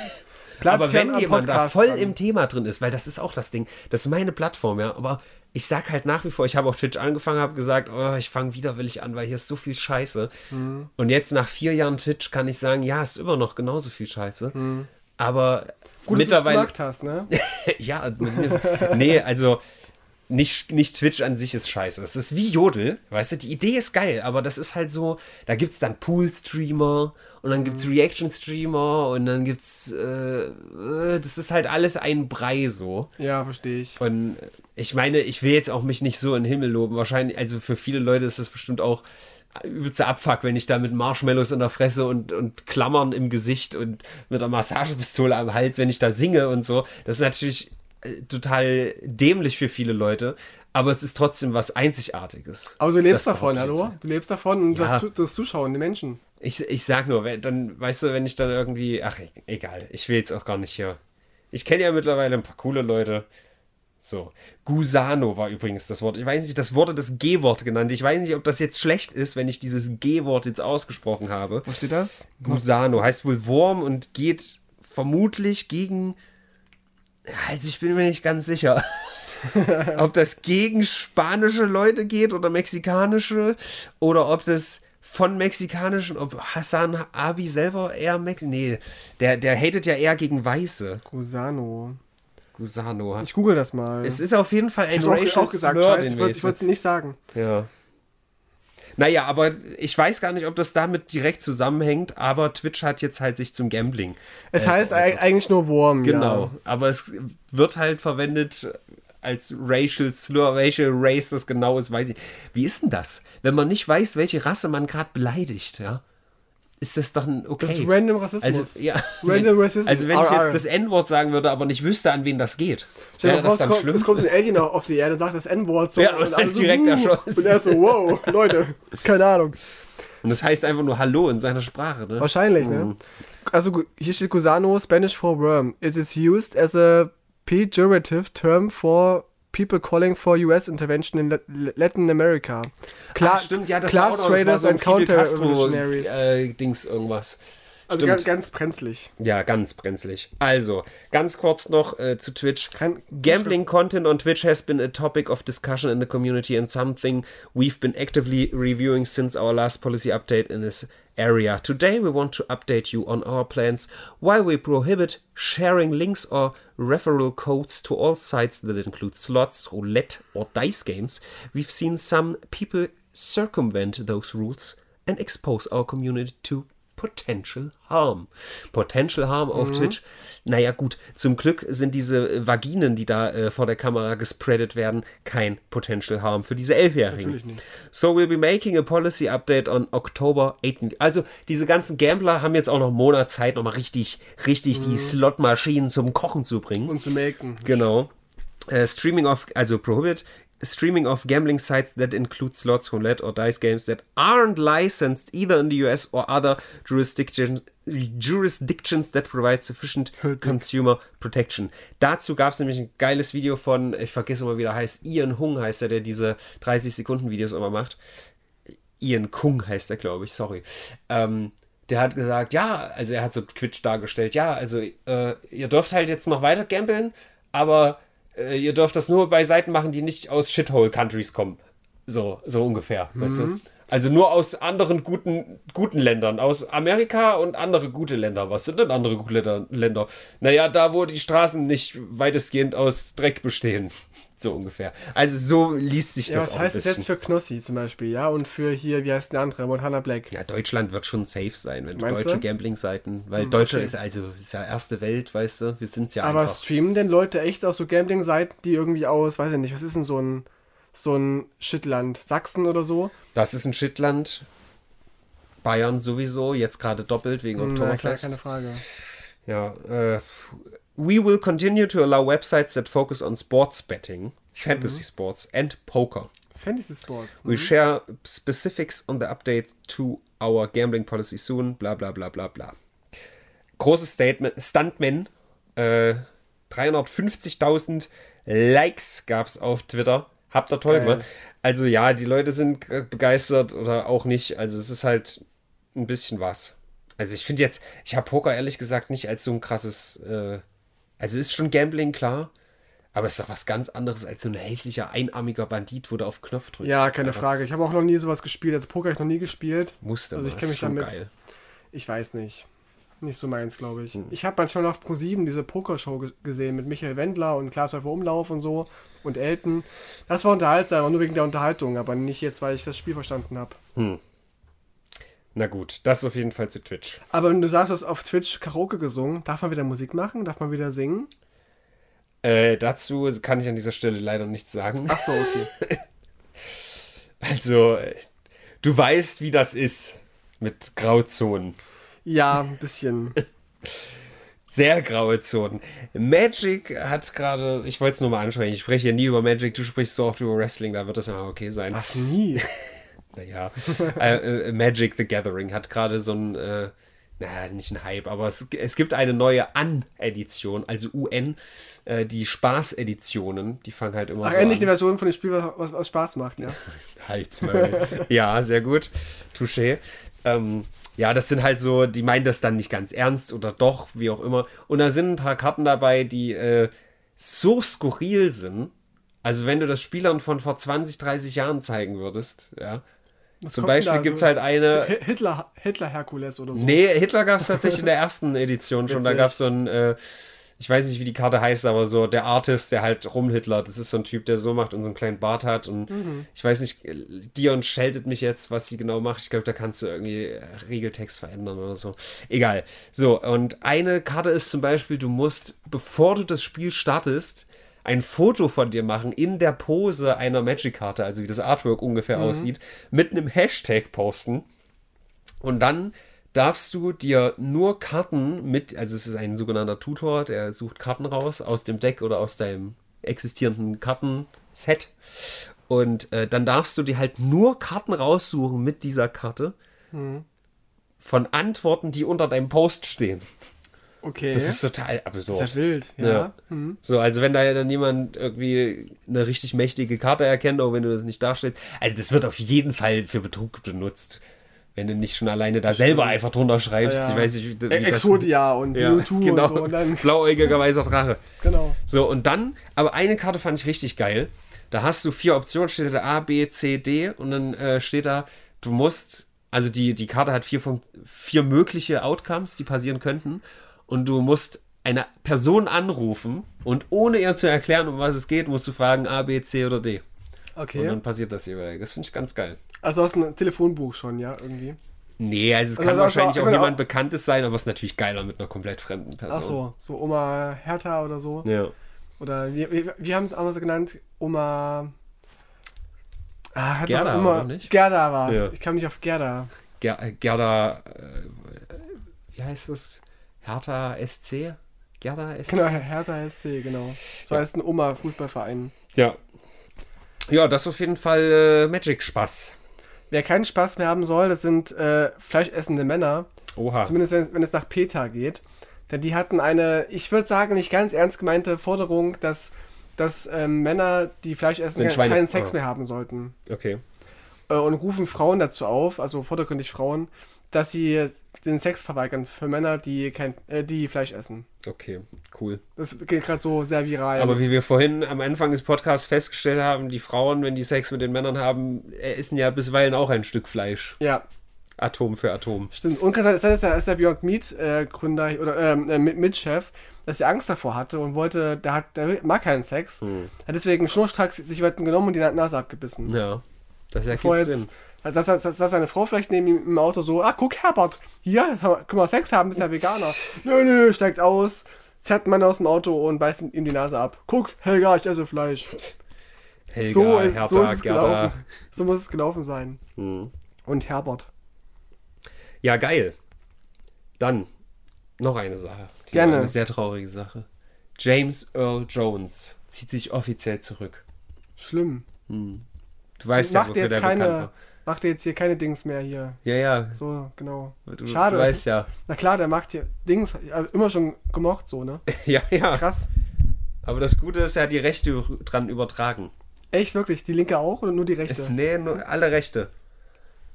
Aber wenn jemand da Podcast voll dran. im Thema drin ist, weil das ist auch das Ding, das ist meine Plattform, ja, aber ich sag halt nach wie vor, ich habe auf Twitch angefangen, habe gesagt, oh, ich fange widerwillig an, weil hier ist so viel Scheiße. Mhm. Und jetzt nach vier Jahren Twitch kann ich sagen, ja, ist immer noch genauso viel Scheiße. Mhm. Aber Gut, mittlerweile. dass du gemacht hast, ne? <laughs> ja, nee, also nicht, nicht Twitch an sich ist scheiße. Das ist wie Jodel, weißt du, die Idee ist geil, aber das ist halt so, da gibt es dann Pool-Streamer und dann gibt es Reaction-Streamer und dann gibt's, äh, äh, das ist halt alles ein Brei so. Ja, verstehe ich. Und ich meine, ich will jetzt auch mich nicht so in den Himmel loben. Wahrscheinlich, also für viele Leute ist das bestimmt auch übelster Abfuck, wenn ich da mit Marshmallows in der Fresse und, und Klammern im Gesicht und mit einer Massagepistole am Hals, wenn ich da singe und so. Das ist natürlich total dämlich für viele Leute, aber es ist trotzdem was Einzigartiges. Aber du lebst Das davon, hallo? Du lebst davon und du Ja. hast Zu- das Zuschauen, die Menschen. Ich, ich sag nur, wenn, dann, weißt du, wenn ich dann irgendwie, ach, e- egal, ich will jetzt auch gar nicht hier. Ich kenne ja mittlerweile ein paar coole Leute. So. Gusano war übrigens das Wort. Ich weiß nicht, das wurde das G-Wort genannt. Ich weiß nicht, ob das jetzt schlecht ist, wenn ich dieses G-Wort jetzt ausgesprochen habe. Wo steht das? Gusano heißt wohl Wurm und geht vermutlich gegen. Also ich bin mir nicht ganz sicher. <laughs> ob das gegen spanische Leute geht oder mexikanische oder ob das von mexikanischen, ob Hassan Abi selber eher Mex Nee, der, der hatet ja eher gegen Weiße. Gusano. Gusano. Ich google das mal. Es ist auf jeden Fall ein ich racial auch, auch gesagt, Slur, scheiße, ich wollte es nicht sagen. Ja. Naja, aber ich weiß gar nicht, ob das damit direkt zusammenhängt, aber Twitch hat jetzt halt sich zum Gambling. Es äh, heißt geäußert. ei- eigentlich nur Wurm, Genau, ja. aber es wird halt verwendet als Racial Slur, Racial Race das genau ist, weiß ich. Wie ist denn das? Wenn man nicht weiß, welche Rasse man gerade beleidigt, ja? Ist das doch ein okay. Das ist random Rassismus. also, ja. Random <laughs> Racism. Also wenn ich jetzt das N-Wort sagen würde, aber nicht wüsste, an wen das geht, Stell dir dann kommt, schlimm? es kommt so ein Alien auf die Erde, sagt das N-Wort so Ja, und alle <laughs> halt direkt erschossen. Und er so, wow, <laughs> Leute, keine Ahnung. Und das heißt einfach nur Hallo in seiner Sprache, ne? Wahrscheinlich, ne? Also gu- hier steht Gusano, Spanish for worm. It is used as a pejorative term for people calling for US intervention in Lat- Latin America. Klar, Ach, stimmt, ja, das class war auch traders so and Fidel counter-revolutionaries. Castro, äh, Dings irgendwas. also stimmt. ganz, ganz brenzlig. Ja, ganz brenzlig. Also, ganz kurz noch äh, zu Twitch. Kein- Gambling content on Twitch has been a topic of discussion in the community and something we've been actively reviewing since our last policy update in this area. Today we want to update you on our plans while we prohibit sharing links or referral codes to all sites that include slots, roulette or dice games. We've seen some people circumvent those rules and expose our community to Potential Harm. Potential Harm auf Twitch. Naja, gut, zum Glück sind diese Vaginen, die da äh, vor der Kamera gespreadet werden, kein Potential Harm für diese Elfjährigen. Natürlich nicht. So we'll be making a policy update on October 18th. Also, diese ganzen Gambler haben jetzt auch noch einen Monat Zeit, nochmal richtig, richtig die Slotmaschinen zum Kochen zu bringen. Und zu melken. Genau. Äh, streaming of, also prohibit streaming of gambling sites that include slots, roulette or dice games that aren't licensed either in the US or other jurisdictions jurisdictions that provide sufficient consumer protection. Dazu gab es nämlich ein geiles Video von, ich vergesse immer, wie der heißt, Ian Hung heißt er, der diese 30 Sekunden Videos immer macht. Ian Kung heißt er, glaube ich, sorry. Ähm, der hat gesagt, ja, also er hat so Twitch dargestellt, ja, also äh, ihr dürft halt jetzt noch weiter gambeln, aber äh, ihr dürft das nur bei Seiten machen, die nicht aus Shithole-Countries kommen. So, so ungefähr, weißt du? Also nur aus anderen guten, guten Ländern, aus Amerika und andere gute Länder. Was sind denn andere gute Länder- Länder? Naja, da, wo die Straßen nicht weitestgehend aus Dreck bestehen. So ungefähr. Also so liest sich Ja, das was auch heißt das jetzt für Knossi zum Beispiel, ja? Und für hier, wie heißt der andere? Montana Black. Ja, Deutschland wird schon safe sein, wenn Meinst deutsche? Gambling-Seiten, weil Deutschland ist also ist ja erste Welt, weißt du, wir sind ja Aber einfach. streamen denn Leute echt aus so Gambling-Seiten, die irgendwie aus, weiß ich nicht, was ist denn so ein, so ein Shitland? Sachsen oder so? Das ist ein Shitland. Bayern sowieso, jetzt gerade doppelt wegen klar, Oktoberfest. keine Frage. Ja, äh, we will continue to allow websites that focus on sports betting, fantasy sports and poker. Fantasy Sports. We share specifics on the update to our gambling policy soon, bla bla bla bla bla. Großes Statement, Stuntman, äh, 350.000 Likes gab es auf Twitter. Habt ihr toll gemacht. Also ja, die Leute sind begeistert oder auch nicht. Also es ist halt ein bisschen was. Also ich finde jetzt, ich habe Poker ehrlich gesagt nicht als so ein krasses, äh, also ist schon Gambling, klar. Aber es ist doch was ganz anderes als so ein hässlicher, einarmiger Bandit, wo du auf Knopf drückst. Ja, keine Einfach Frage. Ich habe auch noch nie sowas gespielt. Also Poker habe ich noch nie gespielt. Musste Also ich mal, kenn ist mich schon damit- geil. Ich weiß nicht. nicht so meins, glaube ich. Ich habe manchmal auf Pro7 diese Pokershow ge- gesehen mit Michael Wendler und Klaas Umlauf und so und Elton. Das war unterhaltsam, aber nur wegen der Unterhaltung, aber nicht jetzt, weil ich das Spiel verstanden habe. Na gut, das auf jeden Fall zu Twitch. Aber wenn du sagst, du hast auf Twitch Karaoke gesungen, darf man wieder Musik machen? Darf man wieder singen? Äh, dazu kann ich an dieser Stelle leider nichts sagen. Ach so, okay. <laughs> Also, äh, du weißt, wie das ist mit Grauzonen. Ja, ein bisschen. <laughs> Sehr graue Zonen. Magic hat gerade, ich wollte es nur mal ansprechen, ich spreche hier nie über Magic, du sprichst so oft über Wrestling, da wird das ja okay sein. Was nie? <laughs> Naja, äh, äh, Magic the Gathering hat gerade so ein, äh, naja, nicht ein Hype, aber es, es gibt eine neue An-Edition, also UN, äh, die Spaß-Editionen, die fangen halt immer Ach, so endlich an. eine Version von dem Spiel, was, was Spaß macht, ja. <laughs> Halsmaul. ja, sehr gut. Touché. Ähm, ja, das sind halt so, die meinen das dann nicht ganz ernst oder doch, wie auch immer. Und da sind ein paar Karten dabei, die äh, so skurril sind. Also wenn du das Spielern von vor 20, 30 Jahren zeigen würdest, ja. Was Zum Beispiel da? gibt es So halt eine. Hi- Hitler, Hitler Herkules oder so. Nee, Hitler gab es tatsächlich in der <laughs> ersten Edition schon. Da gab es so ein, äh, ich weiß nicht, wie die Karte heißt, aber so der Artist, der halt rumhitler. Das ist so ein Typ, der so macht und so einen kleinen Bart hat. Und ich weiß nicht, Dion scheltet mich jetzt, was sie genau macht. Ich glaube, da kannst du irgendwie äh, Regeltext verändern oder so. Egal. So, und eine Karte ist zum Beispiel, du musst, bevor du das Spiel startest, ein Foto von dir machen in der Pose einer Magic-Karte, also wie das Artwork ungefähr aussieht, mit einem Hashtag posten. Und dann darfst du dir nur Karten mit, also es ist ein sogenannter Tutor, der sucht Karten raus aus dem Deck oder aus deinem existierenden Kartenset. Und äh, dann darfst du dir halt nur Karten raussuchen mit dieser Karte von Antworten, die unter deinem Post stehen. Okay. Das ist total absurd. Ist ja wild, ja. Ja. So, also wenn da ja dann jemand irgendwie eine richtig mächtige Karte erkennt, auch wenn du das nicht darstellst. Also das wird auf jeden Fall für Betrug benutzt. Wenn du nicht schon alleine da selber einfach drunter schreibst. Ja. Ich weiß nicht, wie, wie Exodia und ja, genau. und so. Und dann, Blauäugiger weißer Drache. genau. So, und dann, aber eine Karte fand ich richtig geil. Da hast du vier Optionen, steht da A, B, C, D und dann äh, steht da, du musst, also die, die Karte hat vier, vier mögliche Outcomes, die passieren könnten und du musst eine Person anrufen und ohne ihr zu erklären, um was es geht, musst du fragen A, B, C oder D. Und Okay. dann passiert das jeweilig. Das finde ich ganz geil. Also aus dem Telefonbuch schon, ja, irgendwie. Nee, also es Also kann das wahrscheinlich auch meine jemand Bekanntes sein, aber es ist natürlich geiler mit einer komplett fremden Person. Ach so, so Oma Hertha oder so. Ja. Oder wie, wie, wie haben es auch so genannt? Oma. Ah, hat Gerda, Oma, oder nicht? Gerda war es. Ja. Ich kam nicht auf Gerda. Ger äh, Gerda, äh, wie heißt das? Hertha SC? Gerda SC? Genau, Hertha SC, genau. So Ja. heißt ein Oma-Fußballverein. Ja. Ja, das ist auf jeden Fall äh, Magic-Spaß. Wer keinen Spaß mehr haben soll, das sind äh, fleischessende Männer. Oha. Zumindest wenn, wenn es nach Peter geht. Denn die hatten eine, ich würde sagen, nicht ganz ernst gemeinte Forderung, dass, dass ähm, Männer, die Fleisch essen, Sind ke- Schweine. keinen Sex Ah. mehr haben sollten. Okay. Äh, und rufen Frauen dazu auf, also vordergründig Frauen, dass sie den Sex verweigern für Männer, die, kein, äh, die Fleisch essen. Okay, cool. Das geht gerade so sehr viral. Aber wie wir vorhin am Anfang des Podcasts festgestellt haben, die Frauen, wenn die Sex mit den Männern haben, äh, essen ja bisweilen auch ein Stück Fleisch. ja, Atom für Atom. stimmt. Und sein, dass der, dass der Beyond Meat äh, Gründer oder ähm, äh, Mit- Mitchef, dass er Angst davor hatte und wollte, der, hat, der mag keinen Sex. Hm. Hat deswegen schnurstracks sich jemanden genommen und die Nase abgebissen. Ja. Das ergibt jetzt, Sinn. also dass, dass, dass seine Frau vielleicht neben ihm im Auto so, ah, guck, Herbert, hier, können wir Sex haben, bist ja Veganer. <laughs> nö, nö, steigt aus, zerrt einen Mann aus dem Auto und beißt ihm die Nase ab. Guck, Helga, ich esse Fleisch. Helga, so, ist, Hertha, so ist es Gerda. gelaufen. So muss es gelaufen sein. Hm. Und Herbert. Ja, geil. Dann noch eine Sache. Die Gerne. Eine sehr traurige Sache. James Earl Jones zieht sich offiziell zurück. Schlimm. Du weißt ja, Macht wofür jetzt der bekannt keine, war. Macht jetzt hier keine Dings mehr hier. Ja, ja. So, genau. Du, Schade. Du weißt ja. Na klar, der macht hier Dings, äh, immer schon gemocht, so, ne? <laughs> Ja, ja. Krass. Aber das Gute ist, er hat die Rechte dran übertragen. Echt, wirklich? Die linke auch oder nur die rechte? Nee, nur alle Rechte.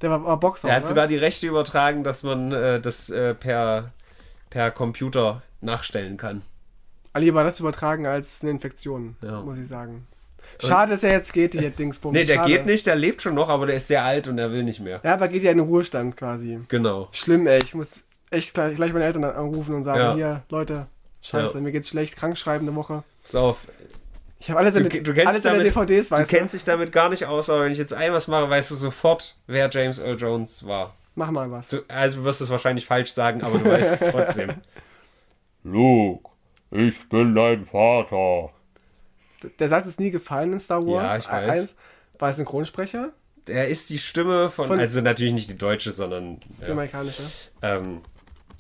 Der war, war Boxer, Er hat oder? sogar die Rechte übertragen, dass man äh, das äh, per, per Computer nachstellen kann. Lieber das übertragen als eine Infektion, Ja. muss ich sagen. Schade, dass er jetzt geht, die Dingsbums. Nee, der Schade. geht nicht, der lebt schon noch, aber der ist sehr alt und er will nicht mehr. Ja, aber geht ja in den Ruhestand quasi. Genau. Schlimm, ey. Ich muss echt gleich, gleich meine Eltern anrufen und sagen, Ja. hier, Leute, scheiße, Ja. mir geht's schlecht, krank schreiben eine Woche. Pass auf, Ich habe alle Du- seine, du kennst alle seine damit- DVDs, du weißt du. kennst dich damit gar nicht aus, aber wenn ich jetzt ein was mache, weißt du sofort, wer James Earl Jones war. Mach mal was. So, also du wirst es wahrscheinlich falsch sagen, aber du weißt es <laughs> trotzdem. Luke, ich bin dein Vater. Der Satz ist nie gefallen in Star Wars. Ja, ich weiß. Eins, war Synchronsprecher? Er ist die Stimme von, Von- also natürlich nicht die deutsche, sondern Die ja, amerikanische. ähm,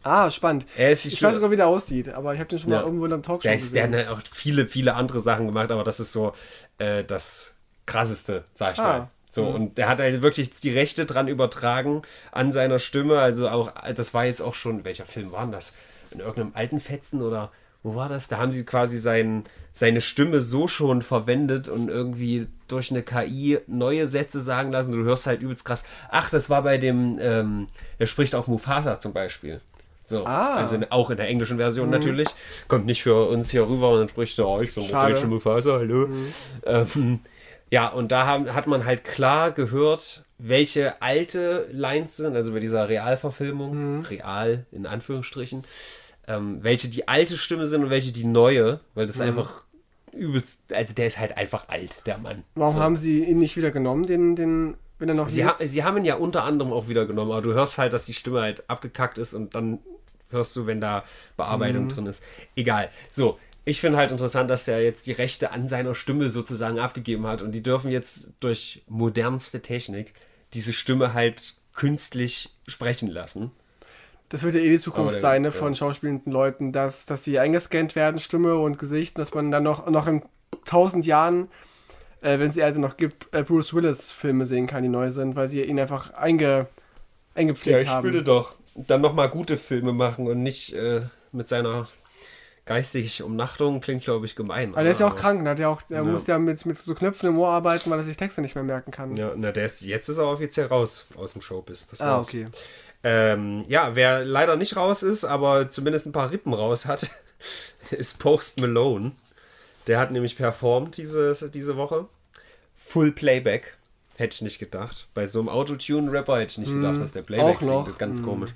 Ah, spannend. er ist die Ich Stimme. weiß sogar, wie der aussieht, aber ich habe den schon Ja. mal irgendwo in einem Talkshow Der, ist, der gesehen. hat auch viele, viele andere Sachen gemacht, aber das ist so äh, das krasseste, sag ich Ah. mal. So, und der hat halt wirklich die Rechte dran übertragen an seiner Stimme. Also auch, das war jetzt auch schon, welcher Film war denn das? In irgendeinem alten Fetzen oder wo war das? Da haben sie quasi sein, seine Stimme so schon verwendet und irgendwie durch eine KI neue Sätze sagen lassen. Du hörst halt übelst krass. Ach, das war bei dem, ähm, er spricht auch Mufasa zum Beispiel. So, Ah. also in, auch in der englischen Version natürlich. Kommt nicht für uns hier rüber und dann spricht er, oh, ich bin der deutsche Mufasa, hallo. Ähm, ja, und da haben, hat man halt klar gehört, welche alte Lines sind, also bei dieser Realverfilmung, real in Anführungsstrichen, ähm, welche die alte Stimme sind und welche die neue, weil das einfach übelst, also der ist halt einfach alt, der Mann. Warum So. haben sie ihn nicht wieder genommen, den, den, wenn er noch Sie, ha sie haben ihn ja unter anderem auch wieder genommen, aber du hörst halt, dass die Stimme halt abgekackt ist und dann hörst du, wenn da Bearbeitung drin ist. Egal. So, ich finde halt interessant, dass er jetzt die Rechte an seiner Stimme sozusagen abgegeben hat und die dürfen jetzt durch modernste Technik diese Stimme halt künstlich sprechen lassen. Das wird ja eh die Zukunft sein, ne, ja. von schauspielenden Leuten, dass, dass sie eingescannt werden, Stimme und Gesicht, dass man dann noch, noch in tausend Jahren, äh, wenn es die Erde noch gibt, äh, Bruce Willis Filme sehen kann, die neu sind, weil sie ihn einfach einge, eingepflegt haben. doch dann nochmal gute Filme machen und nicht äh, mit seiner geistig Umnachtung klingt, glaube ich, gemein. Aber der ist ja auch krank, ne? der, hat ja auch, der Ja. muss ja mit, mit so Knöpfen im Ohr arbeiten, weil er sich Texte nicht mehr merken kann. Ja, na, der ist, jetzt ist er offiziell raus aus dem Showbiz. Das ah, war's. okay. Ähm, ja, wer leider nicht raus ist, aber zumindest ein paar Rippen raus hat, <laughs> ist Post Malone. Der hat nämlich performt diese, diese Woche. Full Playback. Hätte ich nicht gedacht. Bei so einem Autotune-Rapper hätte ich nicht gedacht, dass der Playback singt. Ganz komisch.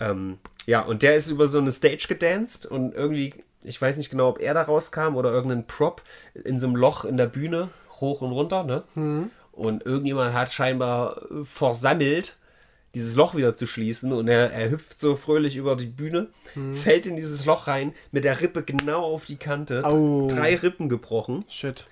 Ähm, ja, und der ist über so eine Stage gedanced und irgendwie, ich weiß nicht genau, ob er da rauskam oder irgendein Prop in so einem Loch in der Bühne, hoch und runter, ne? Und irgendjemand hat scheinbar versammelt, dieses Loch wieder zu schließen und er, er hüpft so fröhlich über die Bühne, fällt in dieses Loch rein, mit der Rippe genau auf die Kante, Au. drei Rippen gebrochen. Shit.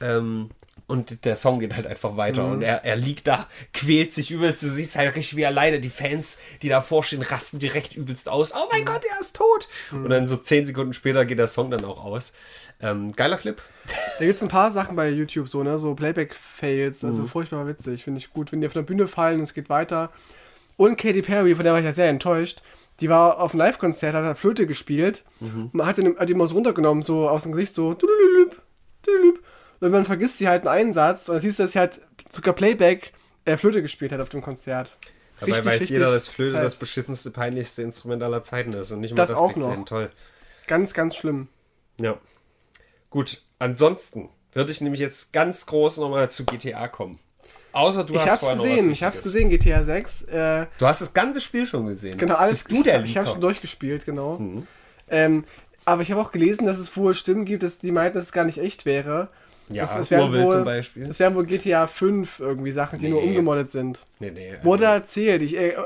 Ähm, und der Song geht halt einfach weiter. Und er, er liegt da, quält sich übelst. Du siehst halt richtig, wie er leidet. Die Fans, die davor stehen, rasten direkt übelst aus. Oh mein Gott, er ist tot. Und dann so zehn Sekunden später geht der Song dann auch aus. Ähm, geiler Clip. Da gibt es ein paar Sachen bei YouTube, so, ne? So Playback-Fails, also Mhm. furchtbar witzig. Finde ich gut. Wenn die auf der Bühne fallen und es geht weiter. Und Katy Perry, von der war ich ja sehr enttäuscht. Die war auf einem Live-Konzert, hat halt Flöte gespielt. Mhm. Man hat, den, hat die mal so runtergenommen, so aus dem Gesicht, so. Und man vergisst sie halt einen Einsatz und siehst du, dass sie halt sogar Playback äh, Flöte gespielt hat auf dem Konzert. Dabei Richtig, weiß richtig jeder, dass Flöte sad. das beschissenste, peinlichste Instrument aller Zeiten ist. Und nicht mal Das auch kriegt sie noch. hin. Toll. Ganz, ganz schlimm. Ja. Gut, ansonsten würde ich nämlich jetzt ganz groß nochmal zu GTA kommen. Außer du ich hast hab's vorher noch was gesehen, ich hab's gesehen, GTA 6. Äh, Du hast das ganze Spiel schon gesehen. Genau, alles. Bist du der ich, ich habe Leaker? schon durchgespielt, genau. Mhm. Ähm, aber ich habe auch gelesen, dass es wohl Stimmen gibt, dass die meinten, dass es gar nicht echt wäre. Ja, das, Urwild wohl, zum Beispiel. Das wären wohl GTA 5 irgendwie Sachen, die nur Nee. umgemoddet sind. Nee, nee. also- Wurde erzählt, ich, äh, äh,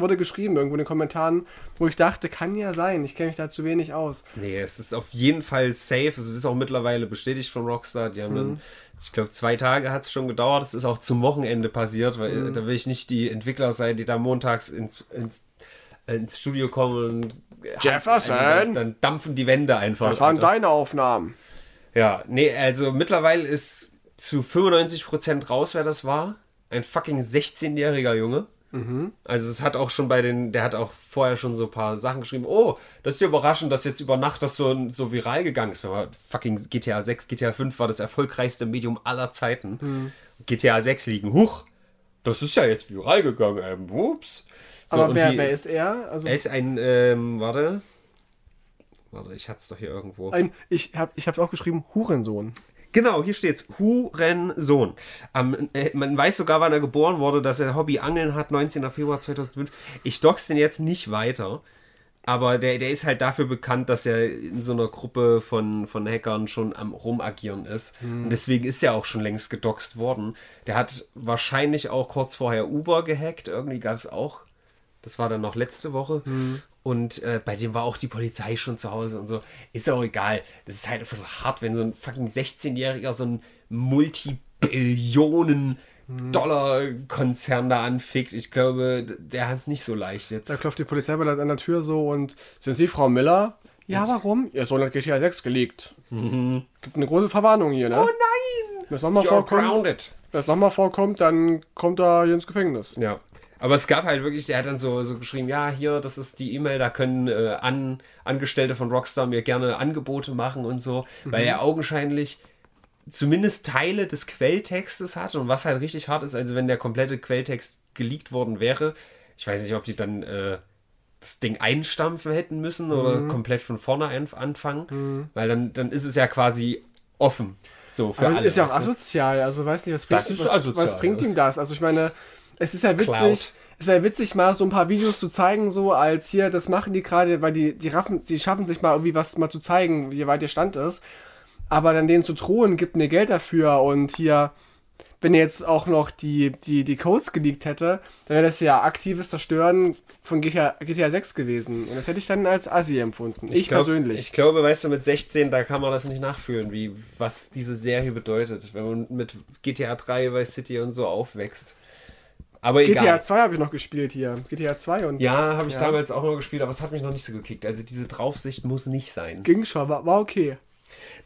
wurde geschrieben irgendwo in den Kommentaren, wo ich dachte, kann ja sein, ich kenne mich da zu wenig aus. Nee, es ist auf jeden Fall safe. Es ist auch mittlerweile bestätigt von Rockstar. Die haben Mhm. dann, ich glaube, zwei Tage hat es schon gedauert. Es ist auch zum Wochenende passiert, weil Mhm. äh, da will ich nicht die Entwickler sein, die da montags ins, ins, ins Studio kommen und Jefferson? dann, dann dampfen die Wände einfach. Das waren Alter. deine Aufnahmen. Ja, nee, also mittlerweile ist zu 95% raus, wer das war. Ein fucking 16-jähriger Junge. Also es hat auch schon bei den, der hat auch vorher schon so ein paar Sachen geschrieben. Oh, das ist ja überraschend, dass jetzt über Nacht das so, so viral gegangen ist. Aber fucking GTA 6, GTA 5 war das erfolgreichste Medium aller Zeiten. GTA 6 liegen, huch, das ist ja jetzt viral gegangen. Ähm, ups. So, Aber wer, die- wer ist er? Also Er ist ein, ähm, warte. Warte, ich hatte es doch hier irgendwo. ein, ich habe ich hab's auch geschrieben, Hurensohn. Genau, hier steht's. Hurensohn. Ähm, äh, man weiß sogar, wann er geboren wurde, dass er Hobby Angeln hat, 19. Februar 2005. Ich dox den jetzt nicht weiter. Aber der, der ist halt dafür bekannt, dass er in so einer Gruppe von, von Hackern schon am Rumagieren ist. Und deswegen ist er auch schon längst gedoxt worden. Der hat wahrscheinlich auch kurz vorher Uber gehackt. Irgendwie gab es auch. Das war dann noch letzte Woche. Und äh, bei dem war auch die Polizei schon zu Hause und so. Ist auch egal. Das ist halt einfach hart, wenn so ein fucking 16-Jähriger so ein Multibillionen Dollar-Konzern da anfickt. Ich glaube, der hat es nicht so leicht Da jetzt. klopft die Polizei bald an der Tür so und sind Sie Frau Miller? Ja, warum? Ihr Sohn hat GTA 6 geleakt. Gibt eine große Verwarnung hier, ne? Mhm. Oh nein! Wenn es nochmal vorkommt, grounded. vorkommt, dann kommt er hier ins Gefängnis. Ja. Aber es gab halt wirklich, der hat dann so, so geschrieben, ja, hier, das ist die E-Mail, da können äh, an, Angestellte von Rockstar mir gerne Angebote machen und so, weil er augenscheinlich zumindest Teile des Quelltextes hat und was halt richtig hart ist, also wenn der komplette Quelltext geleakt worden wäre, ich weiß nicht, ob die dann äh, das Ding einstampfen hätten müssen oder komplett von vorne anfangen, weil dann, dann ist es ja quasi offen. So für Aber alle. es ist ja auch asozial, also weiß nicht, was bringt, was, was bringt ihm das? Also ich meine, es ist ja witzig, Cloud. es wäre witzig, mal so ein paar Videos zu zeigen, so als hier, das machen die gerade, weil die, die raffen, die schaffen sich mal irgendwie was mal zu zeigen, wie weit ihr Stand ist. Aber dann denen zu drohen, gibt mir Geld dafür und hier, wenn er jetzt auch noch die, die, die Codes geleakt hätte, dann wäre das ja aktives Zerstören von GTA, GTA 6 gewesen. Und das hätte ich dann als Assi empfunden. Ich, glaub, persönlich. Ich glaube, weißt du, mit 16, da kann man das nicht nachfühlen, wie was diese Serie bedeutet, wenn man mit GTA 3, Vice City und so aufwächst. Aber GTA egal. 2 habe ich noch gespielt hier. GTA 2 und Ja, habe ich Ja. damals auch noch gespielt, aber es hat mich noch nicht so gekickt. Also diese Draufsicht muss nicht sein. ging schon, war, war okay.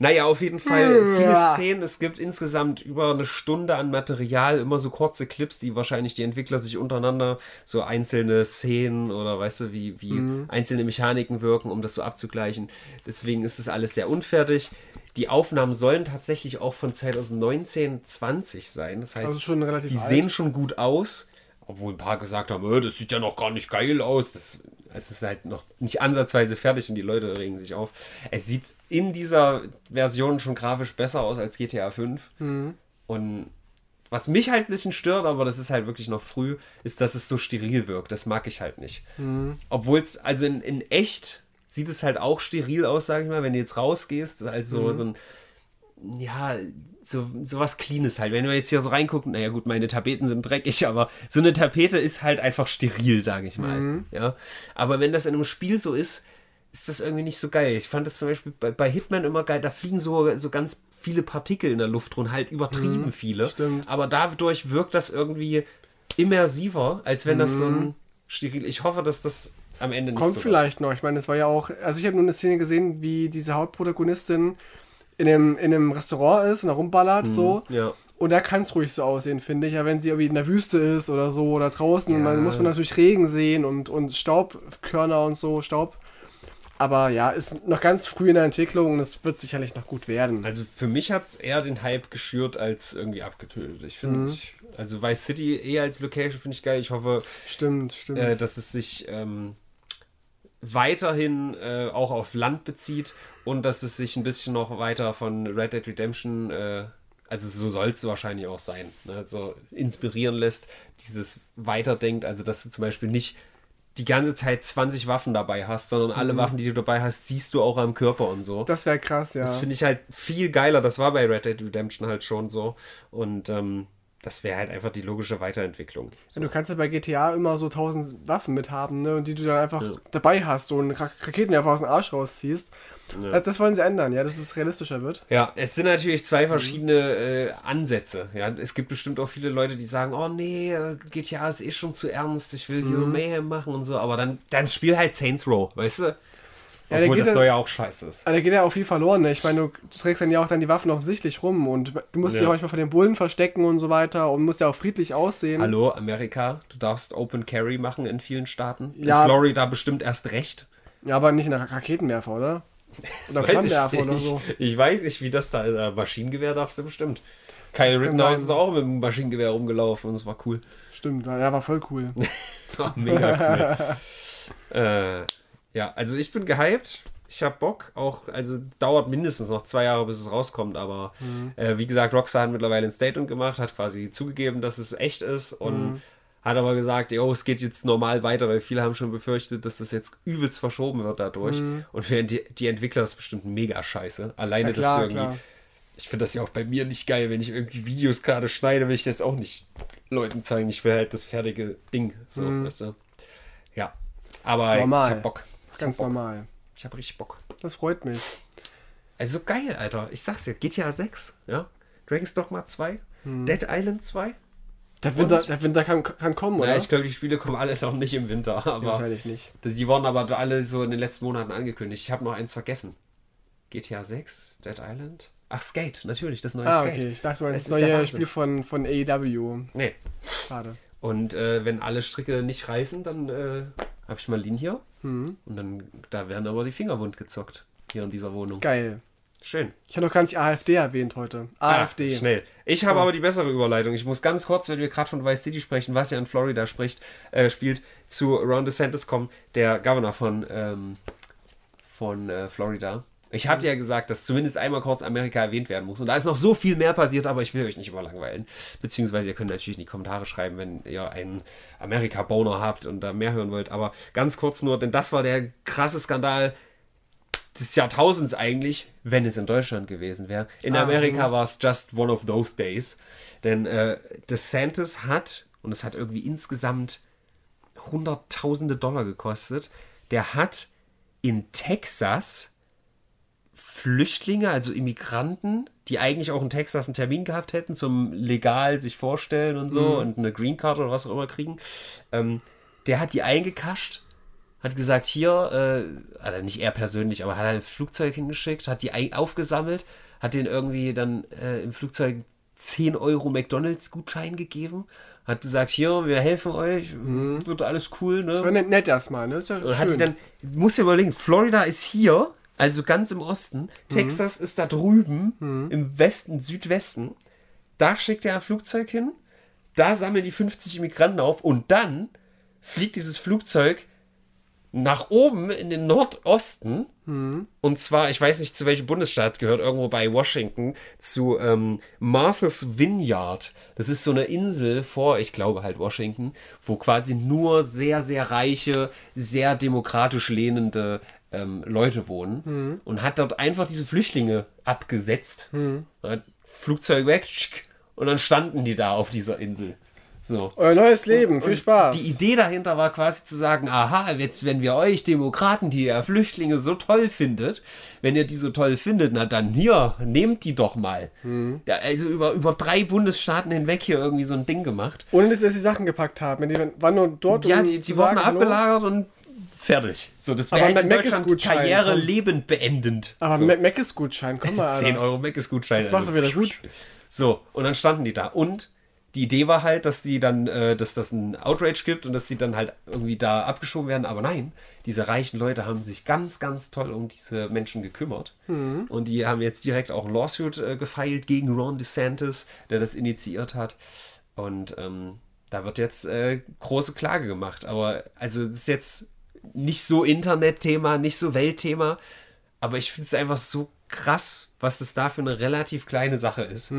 Naja, auf jeden Fall Hm, viele ja. Szenen. Es gibt insgesamt über eine Stunde an Material, immer so kurze Clips, die wahrscheinlich die Entwickler sich untereinander so einzelne Szenen oder weißt du, wie, wie Mhm. einzelne Mechaniken wirken, um das so abzugleichen. Deswegen ist es alles sehr unfertig. Die Aufnahmen sollen tatsächlich auch von 2019, 20 sein. Das heißt, Also die alt. sehen schon gut aus. Obwohl ein paar gesagt haben, "Äh, das sieht ja noch gar nicht geil aus. Das, es ist halt noch nicht ansatzweise fertig und die Leute regen sich auf. Es sieht in dieser Version schon grafisch besser aus als GTA 5. Mhm. Und was mich halt ein bisschen stört, aber das ist halt wirklich noch früh, ist, dass es so steril wirkt. Das mag ich halt nicht. Mhm. Obwohl es, also in, in echt sieht es halt auch steril aus, sag ich mal, wenn du jetzt rausgehst. Also Mhm. so ein, ja, so, so was Cleanes halt. Wenn wir jetzt hier so reingucken, naja gut, meine Tapeten sind dreckig, <laughs> aber so eine Tapete ist halt einfach steril, sage ich mal. Mhm. Ja. Aber wenn das in einem Spiel so ist, ist das irgendwie nicht so geil. Ich fand das zum Beispiel bei, bei Hitman immer geil, da fliegen so, so ganz viele Partikel in der Luft rum, halt übertrieben viele. Mhm. stimmt. Aber dadurch wirkt das irgendwie immersiver, als wenn das so Mhm. ein steril. Ich hoffe, dass das am Ende nicht Kommt so vielleicht noch. Ich meine, es war ja auch. Also, ich habe nur eine Szene gesehen, wie diese Hauptprotagonistin in einem, in einem Restaurant ist und da rumballert, so. wird. Ja. Und da kann es ruhig so aussehen, finde ich. Ja, wenn sie irgendwie in der Wüste ist oder so oder draußen, Ja. dann muss man natürlich Regen sehen und, und Staubkörner und so, Staub. Aber ja, ist noch ganz früh in der Entwicklung und es wird sicherlich noch gut werden. Also für mich hat es eher den Hype geschürt als irgendwie abgetötet. Ich finde, Mhm. also Vice City eher als Location finde ich geil. Ich hoffe, Stimmt, stimmt. äh, dass es sich ähm, weiterhin äh, auch auf Land bezieht und dass es sich ein bisschen noch weiter von Red Dead Redemption, äh, also so soll es wahrscheinlich auch sein, ne, so inspirieren lässt, dieses weiterdenkt, also dass du zum Beispiel nicht die ganze Zeit 20 Waffen dabei hast, sondern alle Waffen, die du dabei hast, siehst du auch am Körper und so. das wäre krass, ja. Das finde ich halt viel geiler. Das war bei Red Dead Redemption halt schon so. Und ähm, das wäre halt einfach die logische Weiterentwicklung. So. Du kannst ja bei GTA immer so tausend Waffen mit haben, ne? Und die du dann einfach dabei hast so und Ra Raketenwerfer aus dem Arsch rausziehst. Das, das wollen sie ändern, ja, dass es realistischer wird. Ja, es sind natürlich zwei verschiedene äh, Ansätze. Ja, es gibt bestimmt auch viele Leute, die sagen, oh nee, äh, GTA ist eh schon zu ernst, ich will hier Mayhem machen und so. Aber dann, dann spiel halt Saints Row, weißt du? Der Obwohl das neue auch scheiße ist. Aber da geht ja auch viel verloren, ne? Ich meine, du, du trägst dann ja auch dann die Waffen offensichtlich rum und du musst dich Ja. auch manchmal vor den Bullen verstecken und so weiter und musst ja auch friedlich aussehen. Hallo, Amerika, du darfst Open Carry machen in vielen Staaten. Ja. In Florida bestimmt erst recht. Ja, aber nicht in einer Raketenwerfer, oder? Oder <laughs> Flammenwerfer oder so. ich weiß nicht, wie das da äh, Maschinengewehr darfst du bestimmt. Kyle Rittenhouse ist auch mit dem Maschinengewehr rumgelaufen und es war cool. Stimmt, ja, war voll cool. <laughs> Oh, mega cool. <laughs> äh, ja, also ich bin gehypt. Ich hab Bock. Auch, also dauert mindestens noch zwei Jahre, bis es rauskommt. Aber Mhm. äh, wie gesagt, Rockstar hat mittlerweile ein Statement gemacht, hat quasi zugegeben, dass es echt ist. Und Mhm. Hat aber gesagt, jo, es geht jetzt normal weiter, weil viele haben schon befürchtet, dass das jetzt übelst verschoben wird dadurch. Und für die, die Entwickler ist es bestimmt mega scheiße. Alleine Ja, klar, das irgendwie. klar. Ich finde das ja auch bei mir nicht geil, wenn ich irgendwie Videos gerade schneide, will ich das auch nicht Leuten zeigen. Ich will halt das fertige Ding. So, weißt du? Ja. Aber Normal. ich hab Bock. Ich Ganz Bock. normal. Ich hab richtig Bock. Das freut mich. Also geil, Alter. Ich sag's dir, GTA 6, ja. Dragon's Dogma 2, Hm. Dead Island 2. Der Winter, der Winter kann, kann kommen, oder? Ja, ich glaube, die Spiele kommen alle noch nicht im Winter, aber Wahrscheinlich nicht. das- die wurden aber alle so in den letzten Monaten angekündigt. Ich habe noch eins vergessen. GTA 6, Dead Island. Ach, Skate, natürlich, das neue Ah, Skate. okay. Ich dachte, das der neue. Spiel von, von AEW. Nee. Schade. Und äh, wenn alle Stricke nicht reißen, dann äh, habe ich Marlin hier. Hm. Und dann, da werden aber die Finger wund gezockt. Hier in dieser Wohnung. Geil. Schön. Ich habe noch gar nicht AfD erwähnt heute. AfD. Ah, schnell. Ich habe So. aber die bessere Überleitung. Ich muss ganz kurz, wenn wir gerade von Vice City sprechen, was ja in Florida spricht, äh, spielt, zu Ron DeSantis kommen, der Governor von, ähm, von äh, Florida. Ich habe ja gesagt, dass zumindest einmal kurz Amerika erwähnt werden muss. Und da ist noch so viel mehr passiert, aber ich will euch nicht immer langweilen. Beziehungsweise ihr könnt natürlich in die Kommentare schreiben, wenn ihr einen Amerika-Boner habt und da mehr hören wollt. Aber ganz kurz nur, denn das war der krasse Skandal des Jahrtausends eigentlich, wenn es in Deutschland gewesen wäre. In Ah, Amerika war es just one of those days. Denn äh, DeSantis hat, und es hat irgendwie insgesamt hunderttausende Dollar gekostet, der hat in Texas Flüchtlinge, also Immigranten, die eigentlich auch in Texas einen Termin gehabt hätten zum legal sich vorstellen und so und eine Green Card oder was auch immer kriegen, ähm, der hat die eingekascht, hat gesagt, hier, äh, also nicht er persönlich, aber hat ein Flugzeug hingeschickt, hat die aufgesammelt, hat den irgendwie dann äh, im Flugzeug 10 Euro McDonalds-Gutschein gegeben, hat gesagt, hier, wir helfen euch, wird alles cool, ne? Das war nett, erstmal, ne? Ist ja Und hat schön. dann, muss dir überlegen, Florida ist hier, also ganz im Osten, Texas ist da drüben, im Westen, Südwesten. Da schickt er ein Flugzeug hin, da sammeln die 50 Immigranten auf und dann fliegt dieses Flugzeug nach oben in den Nordosten. Und zwar, ich weiß nicht, zu welchem Bundesstaat gehört, irgendwo bei Washington, zu ähm, Martha's Vineyard. Das ist so eine Insel vor, ich glaube halt Washington, wo quasi nur sehr, sehr reiche, sehr demokratisch lehnende ähm, Leute wohnen. Und hat dort einfach diese Flüchtlinge abgesetzt. Hat Flugzeug weg und dann standen die da auf dieser Insel. So. Euer neues Leben, viel Spaß. Die Idee dahinter war quasi zu sagen, aha, jetzt wenn wir euch Demokraten, die ihr Flüchtlinge so toll findet, wenn ihr die so toll findet, na dann hier, nehmt die doch mal. Hm. Ja, also über, über drei Bundesstaaten hinweg hier irgendwie so ein Ding gemacht. Ohne dass sie Sachen gepackt haben. Die waren nur dort, Ja, die, die wurden sagen, abgelagert und fertig. So, das wäre halt in Deutschland Karriere komm. lebend beendend. Aber so. Mac ist Gutschein, komm mal. 10 Alter. Euro Mac ist Gutschein. Das machst du wieder gut. So, und dann standen die da. Und die Idee war halt, dass die dann, äh, dass das ein Outrage gibt und dass die dann halt irgendwie da abgeschoben werden. Aber nein, diese reichen Leute haben sich ganz, ganz toll um diese Menschen gekümmert. Und die haben jetzt direkt auch ein Lawsuit äh, gefeilt gegen Ron DeSantis, der das initiiert hat. Und ähm, da wird jetzt äh, große Klage gemacht. Aber also das ist jetzt nicht so Internetthema, nicht so Weltthema. Aber ich finde es einfach so krass, was das da für eine relativ kleine Sache ist.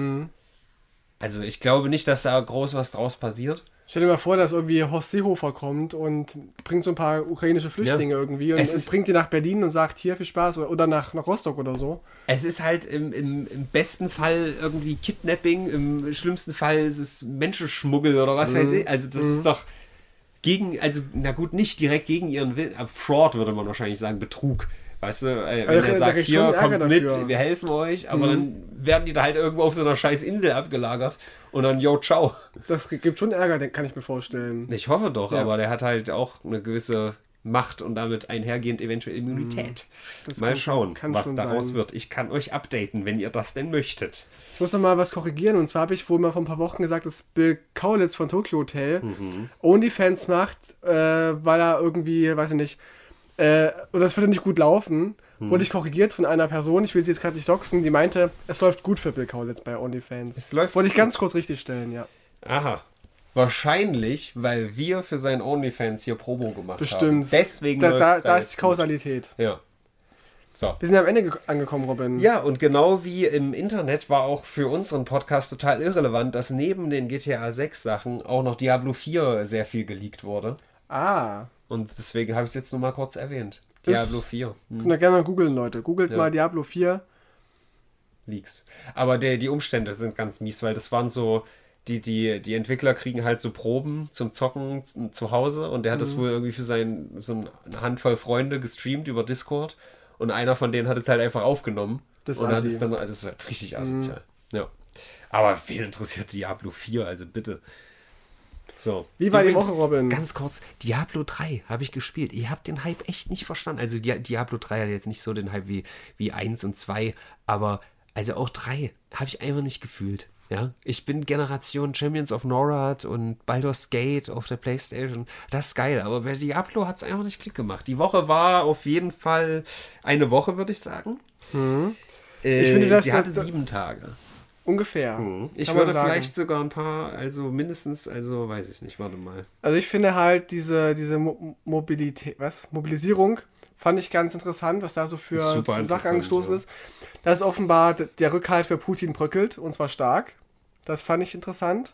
Also ich glaube nicht, dass da groß was draus passiert. Stell dir mal vor, dass irgendwie Horst Seehofer kommt und bringt so ein paar ukrainische Flüchtlinge Ja. irgendwie und, Es und bringt die nach Berlin und sagt, hier viel Spaß oder, oder nach, nach Rostock oder so. Es ist halt im, im, im besten Fall irgendwie Kidnapping, im schlimmsten Fall ist es Menschenschmuggel oder was weiß ich. Also das ist doch gegen, also na gut, nicht direkt gegen ihren Willen, Fraud würde man wahrscheinlich sagen, Betrug. Weißt du, äh, wenn Also, er sagt, hier, kommt mit, dafür. wir helfen euch, aber dann werden die da halt irgendwo auf so einer scheiß Insel abgelagert und dann, yo, ciao. Das gibt schon Ärger, den kann ich mir vorstellen. Ich hoffe doch, Ja. aber der hat halt auch eine gewisse Macht und damit einhergehend eventuell Immunität. Das Mal kann- schauen, kann was daraus sein. wird. Ich kann euch updaten, wenn ihr das denn möchtet. Ich muss noch mal was korrigieren und zwar habe ich wohl mal vor ein paar Wochen gesagt, dass Bill Kaulitz von Tokyo Hotel Mhm. OnlyFans macht, äh, weil er irgendwie, weiß ich nicht, äh, oder es würde nicht gut laufen. Mhm. Wurde ich korrigiert von einer Person, ich will sie jetzt gerade nicht doxen, die meinte, es läuft gut für Bill Kaulitz bei OnlyFans. Es läuft Wollte ich ganz kurz richtig stellen, ja. Aha. Wahrscheinlich, weil wir für sein OnlyFans hier Promo gemacht haben. Bestimmt. Deswegen Da, da, läuft's da ist die. Kausalität. Ja. So. Wir sind am Ende ge- angekommen, Robin. Ja, und genau wie im Internet war auch für unseren Podcast total irrelevant, dass neben den GTA 6 Sachen auch noch Diablo 4 sehr viel geleakt wurde. Ah. Und deswegen habe ich es jetzt nur mal kurz erwähnt. Das- Diablo 4 hm, Könnt ihr gerne mal googeln, Leute. Googelt mal Diablo 4. Leaks. Aber der, die Umstände sind ganz mies, weil das waren so, die, die, die Entwickler kriegen halt so Proben zum Zocken zu Hause und der hat Mhm. das wohl irgendwie für sein, so eine Handvoll Freunde gestreamt über Discord und einer von denen hat es halt einfach aufgenommen. Das und hat. Mhm. es dann, das ist halt richtig asozial. Ja. Aber wen interessiert Diablo 4? Also bitte. So. Wie war die Übrigens, Woche, Robin? Ganz kurz, Diablo 3 habe ich gespielt. Ich habe den Hype echt nicht verstanden. Also Dia- Diablo 3 hat jetzt nicht so den Hype wie, wie 1 und 2, aber also auch 3 habe ich einfach nicht gefühlt. Ja, ich bin Generation Champions of Norad und Baldur's Gate auf der Playstation. Das ist geil, aber bei Diablo hat es einfach nicht Klick gemacht. Die Woche war auf jeden Fall eine Woche, würde ich sagen. Äh, Mhm. Ich finde, das- sie hatte sieben Tage. Ungefähr. Ich Kann man würde vielleicht sogar ein paar, also mindestens, also weiß ich nicht, warte mal. Also ich finde halt diese, diese Mo Mobilität, was? Mobilisierung fand ich ganz interessant, was da so für, für Sachen angestoßen ja. ist. Dass offenbar der Rückhalt für Putin bröckelt und zwar stark. Das fand ich interessant.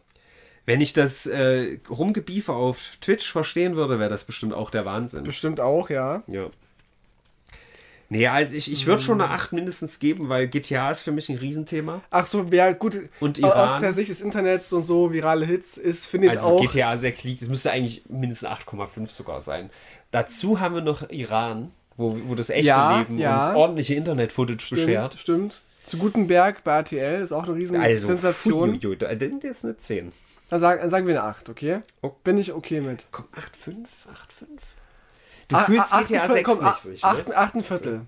Wenn ich das äh, Rumgebiefe auf Twitch verstehen würde, wäre das bestimmt auch der Wahnsinn. Bestimmt auch, ja. Ja. Nee, also ich, ich würde schon eine 8 mindestens geben, weil GTA ist für mich ein Riesenthema. Ach so, ja, gut. Und Iran? Aus der Sicht des Internets und so virale Hits ist, finde ich Also auch. GTA 6 liegt, es müsste eigentlich mindestens 8,5 sogar sein. Dazu haben wir noch Iran, wo, wo das echte Ja, Leben ja. uns ordentliche Internet-Footage stimmt, beschert. stimmt. Zu Gutenberg bei RTL ist auch eine riesen Also, Sensation. Sensation. Das ist eine 10. Dann, sagen, dann sagen wir eine 8, okay? Oh. Bin ich okay mit. Komm, 8,5, 8,5. Du Ah, fühlst ah, GTA acht- 6 komm, nicht, sich, ne? acht- acht ein Viertel.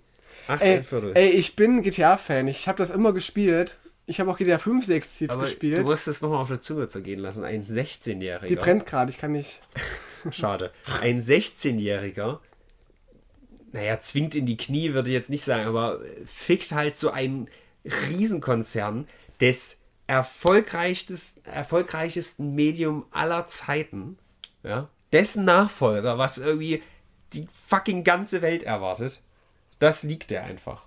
8 Ey, ein Viertel. ey, ich bin GTA-Fan. Ich habe das immer gespielt. Ich habe auch GTA 5 sehr exzessiv Aber gespielt. du musst es nochmal auf der Zunge zergehen lassen. Ein 16-Jähriger. Die brennt gerade, ich kann nicht. <laughs> Schade. Ein 16-Jähriger, naja, zwingt in die Knie, würde ich jetzt nicht sagen, aber fickt halt so einen Riesenkonzern des erfolgreichsten, erfolgreichsten Medium aller Zeiten, ja, dessen Nachfolger, was irgendwie die fucking ganze Welt erwartet, das liegt er einfach.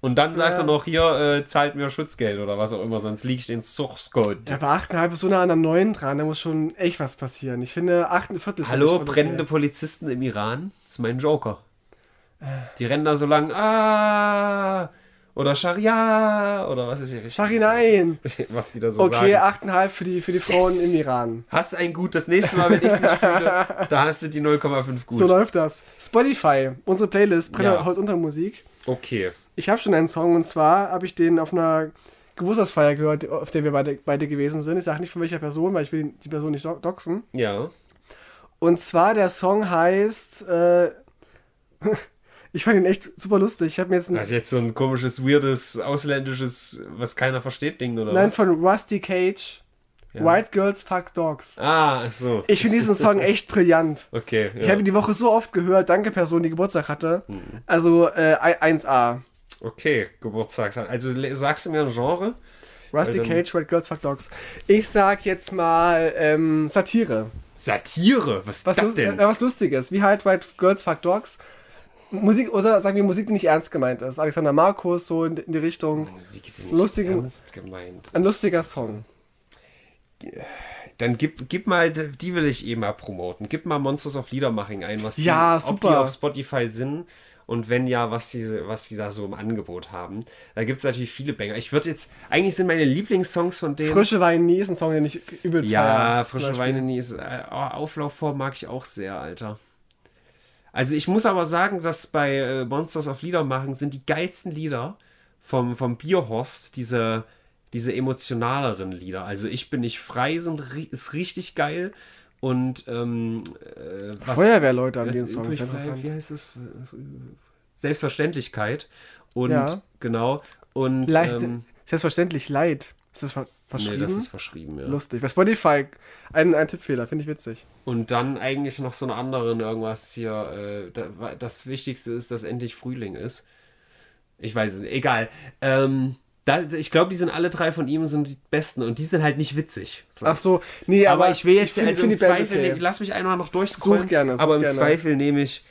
Und dann sagt Ja. er noch, hier, äh, zahlt mir Schutzgeld oder was auch immer, sonst liege ich den Source Code. Der war 8,5 ist so nah an der 9 dran. Da muss schon echt was passieren. Ich finde 8 ein Viertel. Hallo, brennende Polizisten im Iran? Das ist mein Joker. Die rennen da so lang, ah, oder Scharia, oder was ist hier? Shari, nein. Was die da so Okay, sagen. 8,5 für die, für die Frauen Yes. im Iran. Hast ein gut, das nächste Mal, wenn ich es nicht fühle, <laughs> da hast du die 0,5 gut. So läuft das. Spotify, unsere Playlist, Brenner Ja. heute unter Musik. okay. Ich habe schon einen Song und zwar habe ich den auf einer Geburtstagsfeier gehört, auf der wir beide, beide gewesen sind. Ich sage nicht von welcher Person, weil ich will die Person nicht do- doxen. Ja. Und zwar der Song heißt. Äh, <laughs> ich fand ihn echt super lustig. Ich habe mir jetzt Das ist jetzt so ein komisches, weirdes, ausländisches, was keiner versteht Ding, oder Nein, was? von Rusty Cage. Ja. White Girls Fuck Dogs. Ah, so. Ich finde diesen Song echt brillant. Okay. Ich Ja. habe ihn die Woche so oft gehört. Danke, Person, die Geburtstag hatte. Mhm. Also äh, 1A. Okay, Geburtstags. Also sagst du mir ein Genre? Rusty Cage, White Girls Fuck Dogs. Ich sag jetzt mal ähm, Satire. Satire? Was ist Was, das lust denn? äh, was Lustiges. Wie halt White Girls Fuck Dogs. Musik, oder sagen wir Musik, die nicht ernst gemeint ist. Alexander Markus, so in, in die Richtung. Musik ist nicht Lustigen- ernst gemeint. Ein lustiger Song. Dann gib, gib mal, die will ich eh mal promoten. Gib mal Monsters of Liedermaching ein, was die, Ja, ob die auf Spotify sind und wenn ja, was die, was die da so im Angebot haben. Da gibt es natürlich viele Banger. Ich würde jetzt, eigentlich sind meine Lieblingssongs von denen. Frische Wein nie ist ein Song, den ich übelst ja, feier, frische. Weine nie ist. Äh, Auflaufform mag ich auch sehr, Alter. Also ich muss aber sagen, dass bei äh, Monsters of Liedermachen sind die geilsten Lieder vom, vom Bierhorst, diese, diese emotionaleren Lieder. Also ich bin nicht frei, sind, ist richtig geil. Und ähm, äh, was Feuerwehrleute an den Song. Ist interessant. wie heißt es? Selbstverständlichkeit. Und Ja. genau. Und Leid, ähm, selbstverständlich Leid. Ist das ver nee, verschrieben? das ist verschrieben, ja. Lustig. Bei Spotify ein, ein Tippfehler, finde ich witzig. Und dann eigentlich noch so einen anderen irgendwas hier. Äh, da, das Wichtigste ist, dass endlich Frühling ist. Ich weiß es nicht. Egal. Ähm, da, ich glaube, die sind alle drei von ihm sind die besten und die sind halt nicht witzig. So. Ach so, nee, aber, aber, ich will jetzt find- also find im Zweifel, okay. ne- lass mich einmal noch durchscrollen. Such gerne, such aber im gerne. Zweifel nehme ich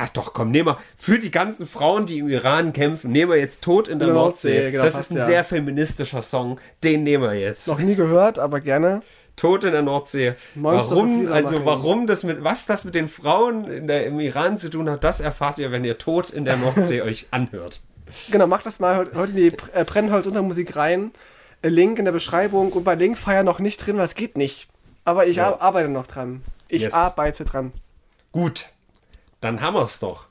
Ach doch, komm, nehmen wir für die ganzen Frauen, die im Iran kämpfen, nehmen wir jetzt Tod in der Nordsee. Nordsee, genau, das passt ist ein ja. sehr feministischer Song. Den nehmen wir jetzt. Noch nie gehört, aber gerne. Tod in der Nordsee. Monsters warum, also warum das mit, was das mit den Frauen in der, im Iran zu tun hat, das erfahrt ihr, wenn ihr Tod in der Nordsee <laughs> euch anhört. Genau, macht das mal heute in die äh, Brennholz-Untermusik rein. Äh, Link in der Beschreibung und bei Linkfire noch nicht drin, was geht nicht. Aber ich Ja. ar- arbeite noch dran. Ich Yes. arbeite dran. Gut, dann haben wir's doch.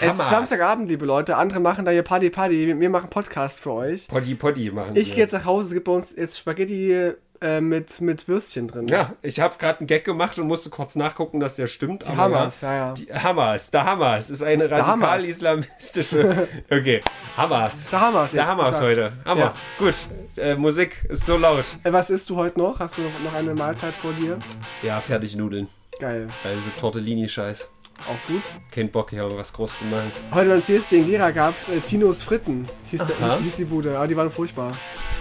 Es ist. Samstagabend, liebe Leute. Andere machen da hier Party, Party. Wir- Wir machen Podcast für euch. Poddy Poddy machen Ich wir. gehe jetzt nach Hause. Es gibt bei uns jetzt Spaghetti äh, mit, mit Würstchen drin. Ja, ich habe gerade einen Gag gemacht und musste kurz nachgucken, dass der stimmt. Die Hammers, ja, ja. Die Hamas, der Hamas ist eine Hamas. radikal-islamistische. <laughs> Okay, Hamas. Der Hamas Der jetzt, Hamas gesagt. heute. Hammer. Ja. Gut. Äh, Musik ist so laut. Äh, was isst du heute noch? Hast du noch eine Mahlzeit vor dir? Ja, fertig Nudeln. Geil. Also Tortellini-Scheiß. Auch gut. Kein Bock hier was groß zu machen. Heute beim CSD in Gera gab es äh, Tinos Fritten. Hieß, der, hieß, hieß die Bude. Aber die waren furchtbar.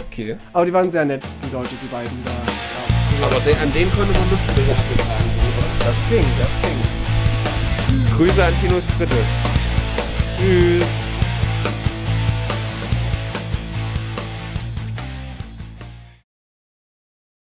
Okay. Aber die waren sehr nett, die Leute, die beiden da. Ja. Aber den, an denen konnte man lutschen, bis sie abgetragen sind? Das ging, das ging. Grüße an Tinos Fritte. Tschüss.